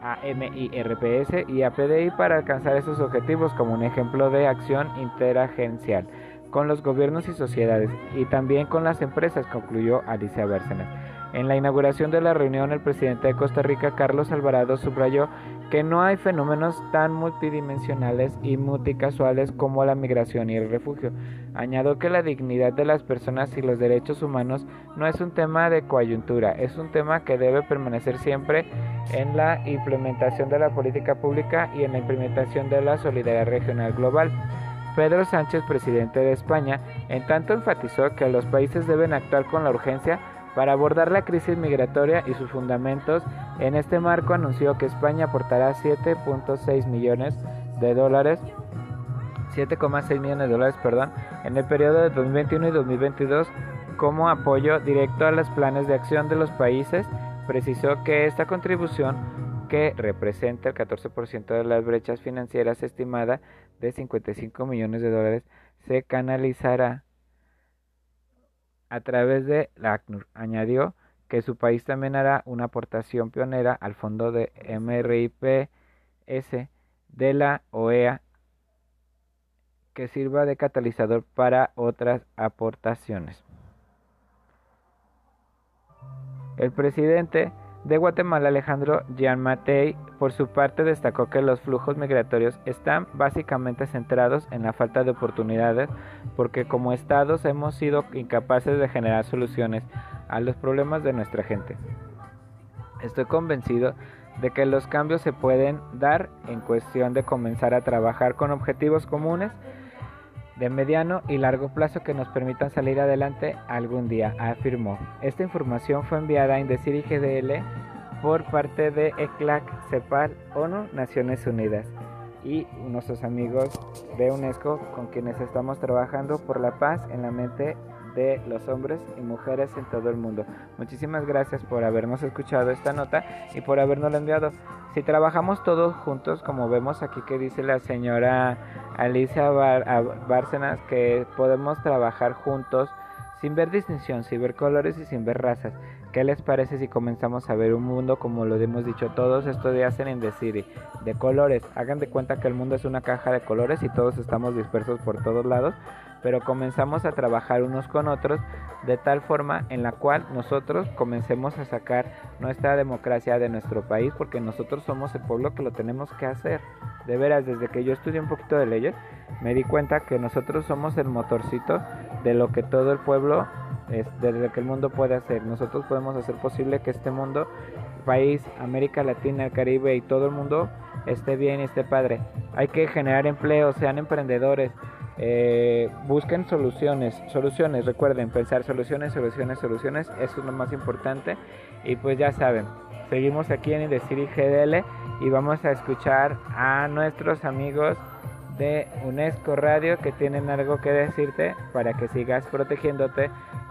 a MIRPS y a PDI para alcanzar esos objetivos como un ejemplo de acción interagencial con los gobiernos y sociedades y también con las empresas, concluyó Alicia Bárcenas. En la inauguración de la reunión, el presidente de Costa Rica, Carlos Alvarado, subrayó que no hay fenómenos tan multidimensionales y multicasuales como la migración y el refugio. Añadió que la dignidad de las personas y los derechos humanos no es un tema de coyuntura, es un tema que debe permanecer siempre en la implementación de la política pública y en la implementación de la solidaridad regional global. Pedro Sánchez, presidente de España, en tanto enfatizó que los países deben actuar con la urgencia para abordar la crisis migratoria y sus fundamentos, en este marco anunció que España aportará 7.6 millones de dólares 7,6 millones de dólares, perdón, en el periodo de 2021 y 2022 como apoyo directo a los planes de acción de los países. Precisó que esta contribución, que representa el 14% de las brechas financieras estimada de 55 millones de dólares, se canalizará a través de la ACNUR. Añadió que su país también hará una aportación pionera al fondo de MRIPS de la OEA que sirva de catalizador para otras aportaciones. El presidente de Guatemala, Alejandro Gianmatei, por su parte destacó que los flujos migratorios están básicamente centrados en la falta de oportunidades porque como estados hemos sido incapaces de generar soluciones a los problemas de nuestra gente. Estoy convencido de que los cambios se pueden dar en cuestión de comenzar a trabajar con objetivos comunes de mediano y largo plazo que nos permitan salir adelante algún día, afirmó. Esta información fue enviada a Indecir y GDL por parte de ECLAC, CEPAL, ONU, Naciones Unidas y nuestros amigos de UNESCO con quienes estamos trabajando por la paz en la mente de los hombres y mujeres en todo el mundo. Muchísimas gracias por habernos escuchado esta nota y por habernos enviado. Si trabajamos todos juntos, como vemos aquí que dice la señora Alicia Bárcenas, que podemos trabajar juntos sin ver distinción, sin ver colores y sin ver razas. ¿Qué les parece si comenzamos a ver un mundo como lo hemos dicho todos estos días en Indeciri? De colores. Hagan de cuenta que el mundo es una caja de colores y todos estamos dispersos por todos lados pero comenzamos a trabajar unos con otros de tal forma en la cual nosotros comencemos a sacar nuestra democracia de nuestro país porque nosotros somos el pueblo que lo tenemos que hacer. De veras, desde que yo estudié un poquito de leyes, me di cuenta que nosotros somos el motorcito de lo que todo el pueblo, es, desde que el mundo puede hacer. Nosotros podemos hacer posible que este mundo, país, América Latina, el Caribe y todo el mundo esté bien y esté padre. Hay que generar empleo, sean emprendedores, eh, busquen soluciones, soluciones, recuerden, pensar soluciones, soluciones, soluciones, eso es lo más importante. Y pues ya saben, seguimos aquí en Indecir GDL y vamos a escuchar a nuestros amigos de UNESCO Radio que tienen algo que decirte para que sigas protegiéndote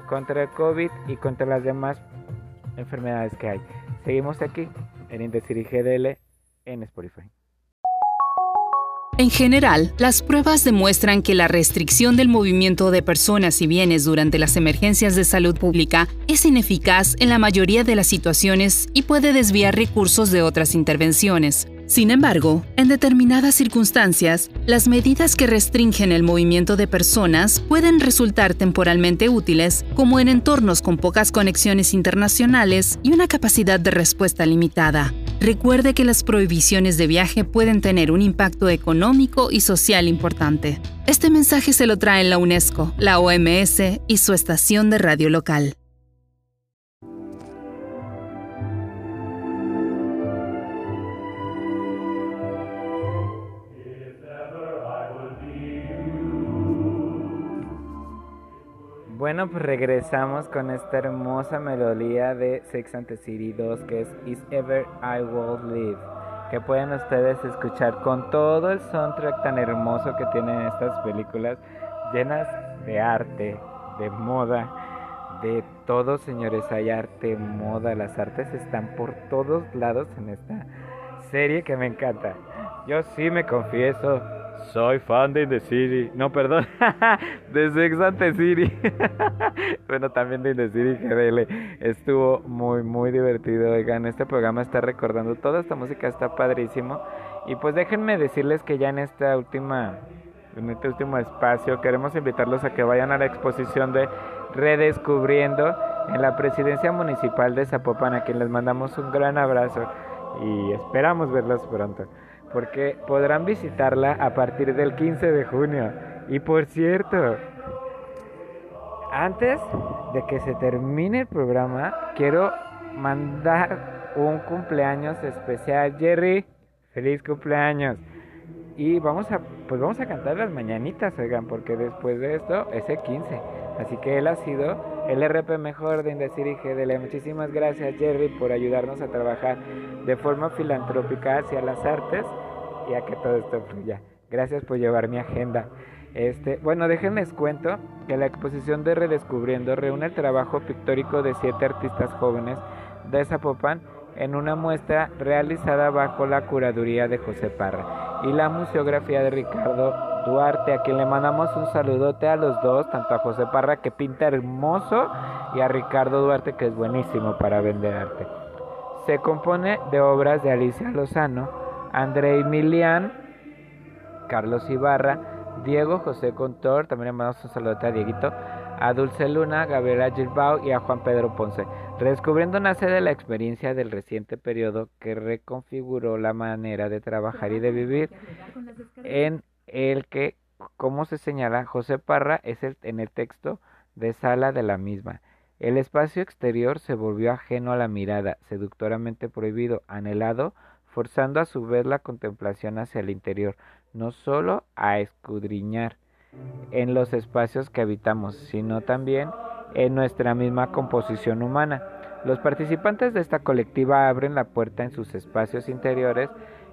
contra el COVID y contra las demás enfermedades que hay. Seguimos aquí en Indecir GDL en Spotify. En general, las pruebas demuestran que la restricción del movimiento de personas y bienes durante las emergencias de salud pública es ineficaz en la mayoría de las situaciones y puede desviar recursos de otras intervenciones. Sin embargo, en determinadas circunstancias, las medidas que restringen el movimiento de personas pueden resultar temporalmente útiles, como en entornos con pocas conexiones internacionales y una capacidad de respuesta limitada. Recuerde que las prohibiciones de viaje pueden tener un impacto económico y social importante. Este mensaje se lo traen la UNESCO, la OMS y su estación de radio local. Bueno, pues regresamos con esta hermosa melodía de Sex and the City 2 que es Is Ever I Will Live. Que pueden ustedes escuchar con todo el soundtrack tan hermoso que tienen estas películas llenas de arte, de moda, de todo, señores. Hay arte, moda, las artes están por todos lados en esta serie que me encanta. Yo sí me confieso, soy fan de The City. No, perdón. de Sex and the City. bueno, también de The City GDL. Estuvo muy, muy divertido. Oigan, este programa está recordando toda esta música. Está padrísimo. Y pues déjenme decirles que ya en esta última... En este último espacio queremos invitarlos a que vayan a la exposición de Redescubriendo en la presidencia municipal de Zapopan, a quien les mandamos un gran abrazo y esperamos verlos pronto porque podrán visitarla a partir del 15 de junio. Y por cierto, antes de que se termine el programa, quiero mandar un cumpleaños especial. Jerry, feliz cumpleaños. Y vamos a, pues vamos a cantar las mañanitas, oigan, porque después de esto es el 15. Así que él ha sido el RP mejor de Indecir y GDL. Muchísimas gracias, Jerry, por ayudarnos a trabajar de forma filantrópica hacia las artes y a que todo esto fluya. Gracias por llevar mi agenda. Este, bueno, déjenles cuento que la exposición de Redescubriendo reúne el trabajo pictórico de siete artistas jóvenes de Zapopan en una muestra realizada bajo la curaduría de José Parra y la museografía de Ricardo Duarte, a quien le mandamos un saludote a los dos, tanto a José Parra que pinta hermoso y a Ricardo Duarte que es buenísimo para vender arte. Se compone de obras de Alicia Lozano, André Milian, Carlos Ibarra, Diego José Contor, también le mandamos un saludo a Dieguito, a Dulce Luna, Gabriela Gilbao y a Juan Pedro Ponce. Redescubriendo nace de la experiencia del reciente periodo que reconfiguró la manera de trabajar y de vivir, en el que, como se señala, José Parra es el, en el texto de sala de la misma. El espacio exterior se volvió ajeno a la mirada, seductoramente prohibido, anhelado forzando a su vez la contemplación hacia el interior, no sólo a escudriñar en los espacios que habitamos, sino también en nuestra misma composición humana. Los participantes de esta colectiva abren la puerta en sus espacios interiores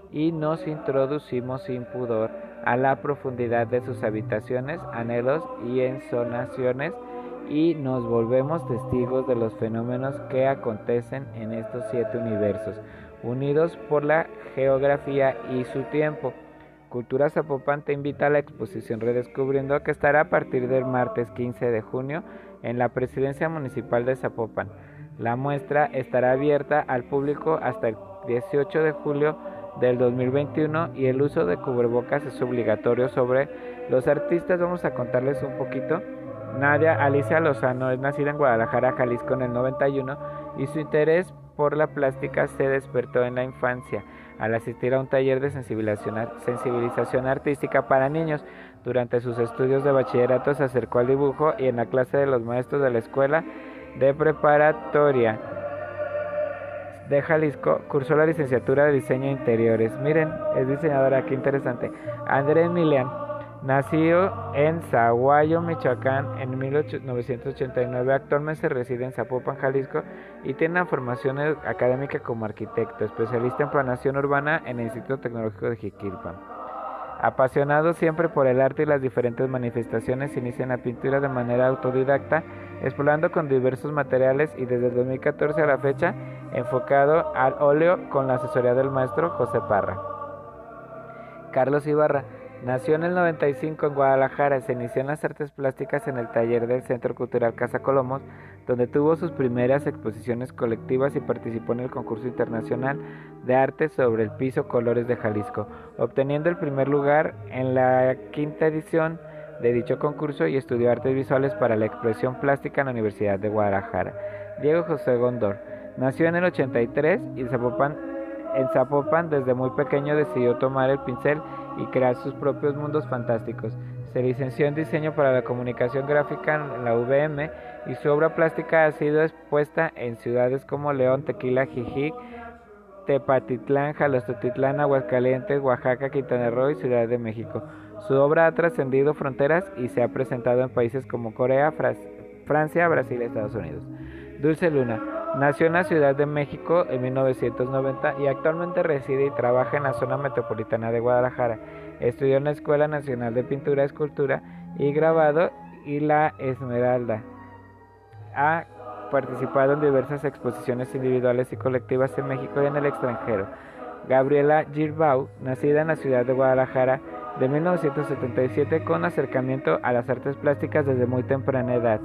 y nos introducimos sin pudor a la profundidad de sus habitaciones, anhelos y ensonaciones y nos volvemos testigos de los fenómenos que acontecen en estos siete universos unidos por la geografía y su tiempo. Cultura Zapopan te invita a la exposición Redescubriendo que estará a partir del martes 15 de junio en la Presidencia Municipal de Zapopan. La muestra estará abierta al público hasta el 18 de julio del 2021 y el uso de cubrebocas es obligatorio sobre los artistas. Vamos a contarles un poquito. Nadia Alicia Lozano es nacida en Guadalajara, Jalisco en el 91 y su interés por la plástica se despertó en la infancia al asistir a un taller de sensibilización artística para niños. Durante sus estudios de bachillerato se acercó al dibujo y en la clase de los maestros de la escuela de preparatoria de Jalisco cursó la licenciatura de diseño interiores. Miren, es diseñadora, qué interesante. Andrés Milian Nació en Zaguayo, Michoacán, en 1989. Actualmente reside en Zapopan, Jalisco, y tiene una formación académica como arquitecto, especialista en planación urbana en el Instituto Tecnológico de Jiquilpan. Apasionado siempre por el arte y las diferentes manifestaciones, inicia en la pintura de manera autodidacta, explorando con diversos materiales y desde 2014 a la fecha enfocado al óleo con la asesoría del maestro José Parra. Carlos Ibarra Nació en el 95 en Guadalajara, se inició en las artes plásticas en el taller del Centro Cultural Casa Colomos, donde tuvo sus primeras exposiciones colectivas y participó en el concurso internacional de arte sobre el piso Colores de Jalisco, obteniendo el primer lugar en la quinta edición de dicho concurso y estudió artes visuales para la expresión plástica en la Universidad de Guadalajara. Diego José Gondor nació en el 83 y en Zapopan desde muy pequeño decidió tomar el pincel y crear sus propios mundos fantásticos. Se licenció en diseño para la comunicación gráfica en la UVM y su obra plástica ha sido expuesta en ciudades como León, Tequila, Jijic, Tepatitlán, Jalostotitlán, Aguascalientes, Oaxaca, Quintana Roo y Ciudad de México. Su obra ha trascendido fronteras y se ha presentado en países como Corea, Francia, Brasil y Estados Unidos. Dulce Luna nació en la Ciudad de México en 1990 y actualmente reside y trabaja en la zona metropolitana de Guadalajara. Estudió en la Escuela Nacional de Pintura, Escultura y Grabado y la Esmeralda. Ha participado en diversas exposiciones individuales y colectivas en México y en el extranjero. Gabriela Girbau, nacida en la ciudad de Guadalajara de 1977 con acercamiento a las artes plásticas desde muy temprana edad.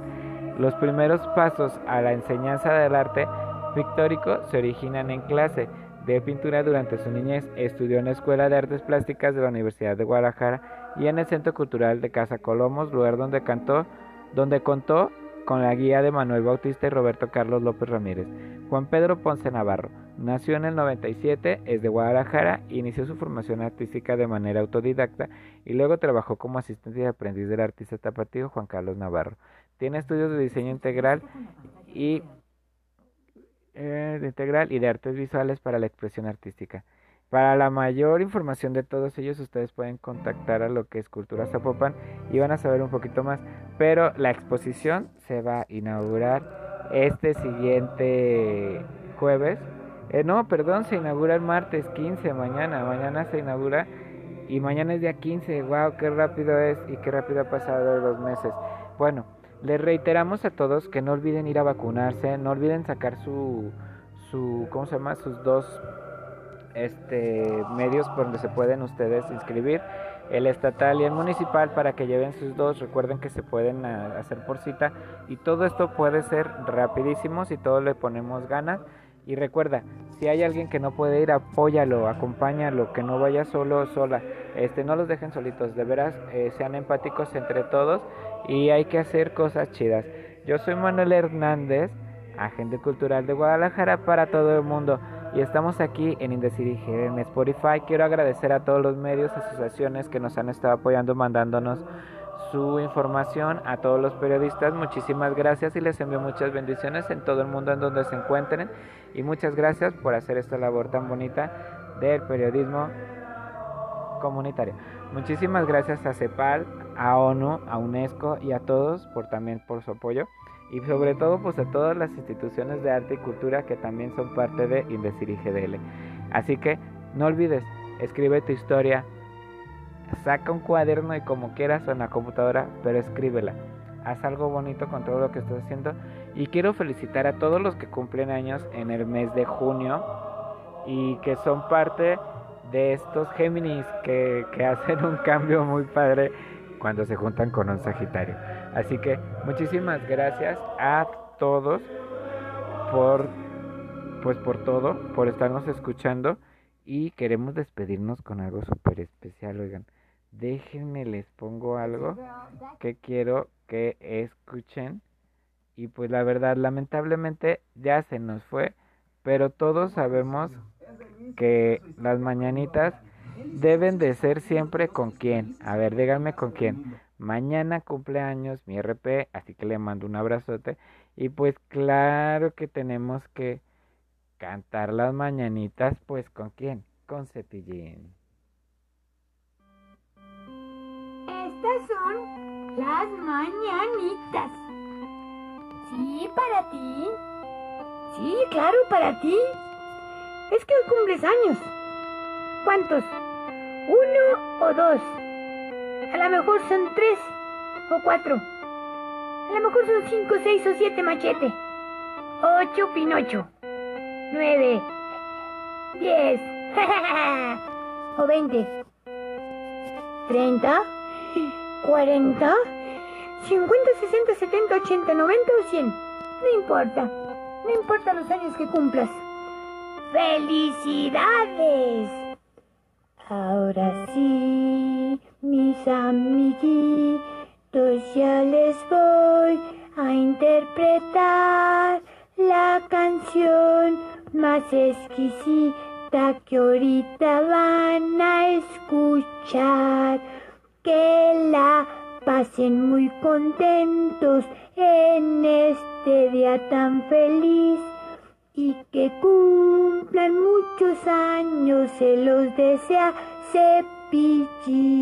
Los primeros pasos a la enseñanza del arte pictórico se originan en clase de pintura durante su niñez. Estudió en la Escuela de Artes Plásticas de la Universidad de Guadalajara y en el Centro Cultural de Casa Colomos, lugar donde cantó, donde contó con la guía de Manuel Bautista y Roberto Carlos López Ramírez. Juan Pedro Ponce Navarro nació en el 97, es de Guadalajara, inició su formación artística de manera autodidacta y luego trabajó como asistente y aprendiz del artista tapatío Juan Carlos Navarro. Tiene estudios de diseño integral y eh, integral y de artes visuales para la expresión artística. Para la mayor información de todos ellos, ustedes pueden contactar a lo que es Cultura Zapopan y van a saber un poquito más. Pero la exposición se va a inaugurar este siguiente jueves. Eh, no, perdón, se inaugura el martes 15, mañana. Mañana se inaugura y mañana es día 15. ¡Wow! ¡Qué rápido es y qué rápido ha pasado los meses! Bueno, les reiteramos a todos que no olviden ir a vacunarse, no olviden sacar su, su ¿cómo se llama? Sus dos este, medios por donde se pueden ustedes inscribir, el estatal y el municipal para que lleven sus dos. Recuerden que se pueden ah, hacer por cita y todo esto puede ser rapidísimo si todos le ponemos ganas. Y recuerda, si hay alguien que no puede ir, apóyalo, acompáñalo, que no vaya solo o sola. Este, no los dejen solitos, de veras, eh, sean empáticos entre todos y hay que hacer cosas chidas. Yo soy Manuel Hernández, agente cultural de Guadalajara para todo el mundo y estamos aquí en Indecidije en Spotify. Quiero agradecer a todos los medios, asociaciones que nos han estado apoyando, mandándonos su información, a todos los periodistas. Muchísimas gracias y les envío muchas bendiciones en todo el mundo en donde se encuentren. Y muchas gracias por hacer esta labor tan bonita del periodismo comunitario. Muchísimas gracias a CEPAL, a ONU, a UNESCO y a todos por también por su apoyo y sobre todo pues a todas las instituciones de arte y cultura que también son parte de Indecir GDL. Así que no olvides, escribe tu historia, saca un cuaderno y como quieras en la computadora, pero escríbela. Haz algo bonito con todo lo que estás haciendo y quiero felicitar a todos los que cumplen años en el mes de junio y que son parte de estos Géminis que, que hacen un cambio muy padre cuando se juntan con un Sagitario. Así que muchísimas gracias a todos por pues por todo, por estarnos escuchando y queremos despedirnos con algo súper especial, oigan. Déjenme les pongo algo que quiero que escuchen y pues la verdad lamentablemente ya se nos fue, pero todos sabemos que las mañanitas deben de ser siempre con quién. A ver, díganme con quién. Mañana cumpleaños mi RP, así que le mando un abrazote. Y pues claro que tenemos que cantar las mañanitas, pues con quién? Con Cepillín. Estas son las mañanitas. Sí, para ti. Sí, claro, para ti. Es que hoy cumples años. ¿Cuántos? ¿Uno o dos? A lo mejor son tres o cuatro. A lo mejor son cinco, seis o siete machete. Ocho pinocho. Nueve. Diez. o veinte. Treinta. Cuarenta. Cincuenta, sesenta, setenta, ochenta, noventa o cien. No importa. No importa los años que cumplas. ¡Felicidades! Ahora sí, mis amiguitos, ya les voy a interpretar la canción más exquisita que ahorita van a escuchar. Que la pasen muy contentos en este día tan feliz y que cumplan muchos años, se los desea Cepillín.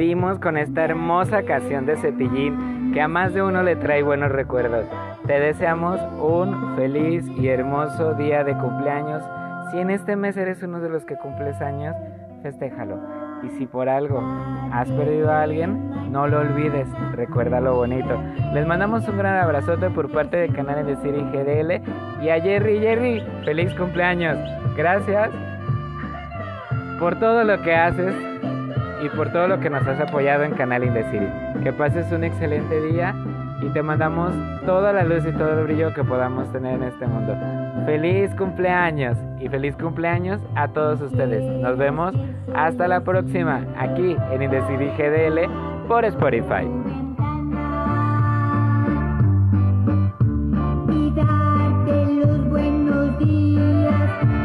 Despedimos con esta hermosa canción de Cepillín que a más de uno le trae buenos recuerdos. Te deseamos un feliz y hermoso día de cumpleaños. Si en este mes eres uno de los que cumples años, festéjalo. Y si por algo has perdido a alguien, no lo olvides, recuerda lo bonito. Les mandamos un gran abrazote por parte del canal de Siri GDL y a Jerry Jerry, feliz cumpleaños. Gracias por todo lo que haces y por todo lo que nos has apoyado en Canal Indecil. Que pases un excelente día y te mandamos toda la luz y todo el brillo que podamos tener en este mundo. Feliz cumpleaños y feliz cumpleaños a todos ustedes. Nos vemos hasta la próxima aquí en Indecil GDL por Spotify. Y darte los buenos días.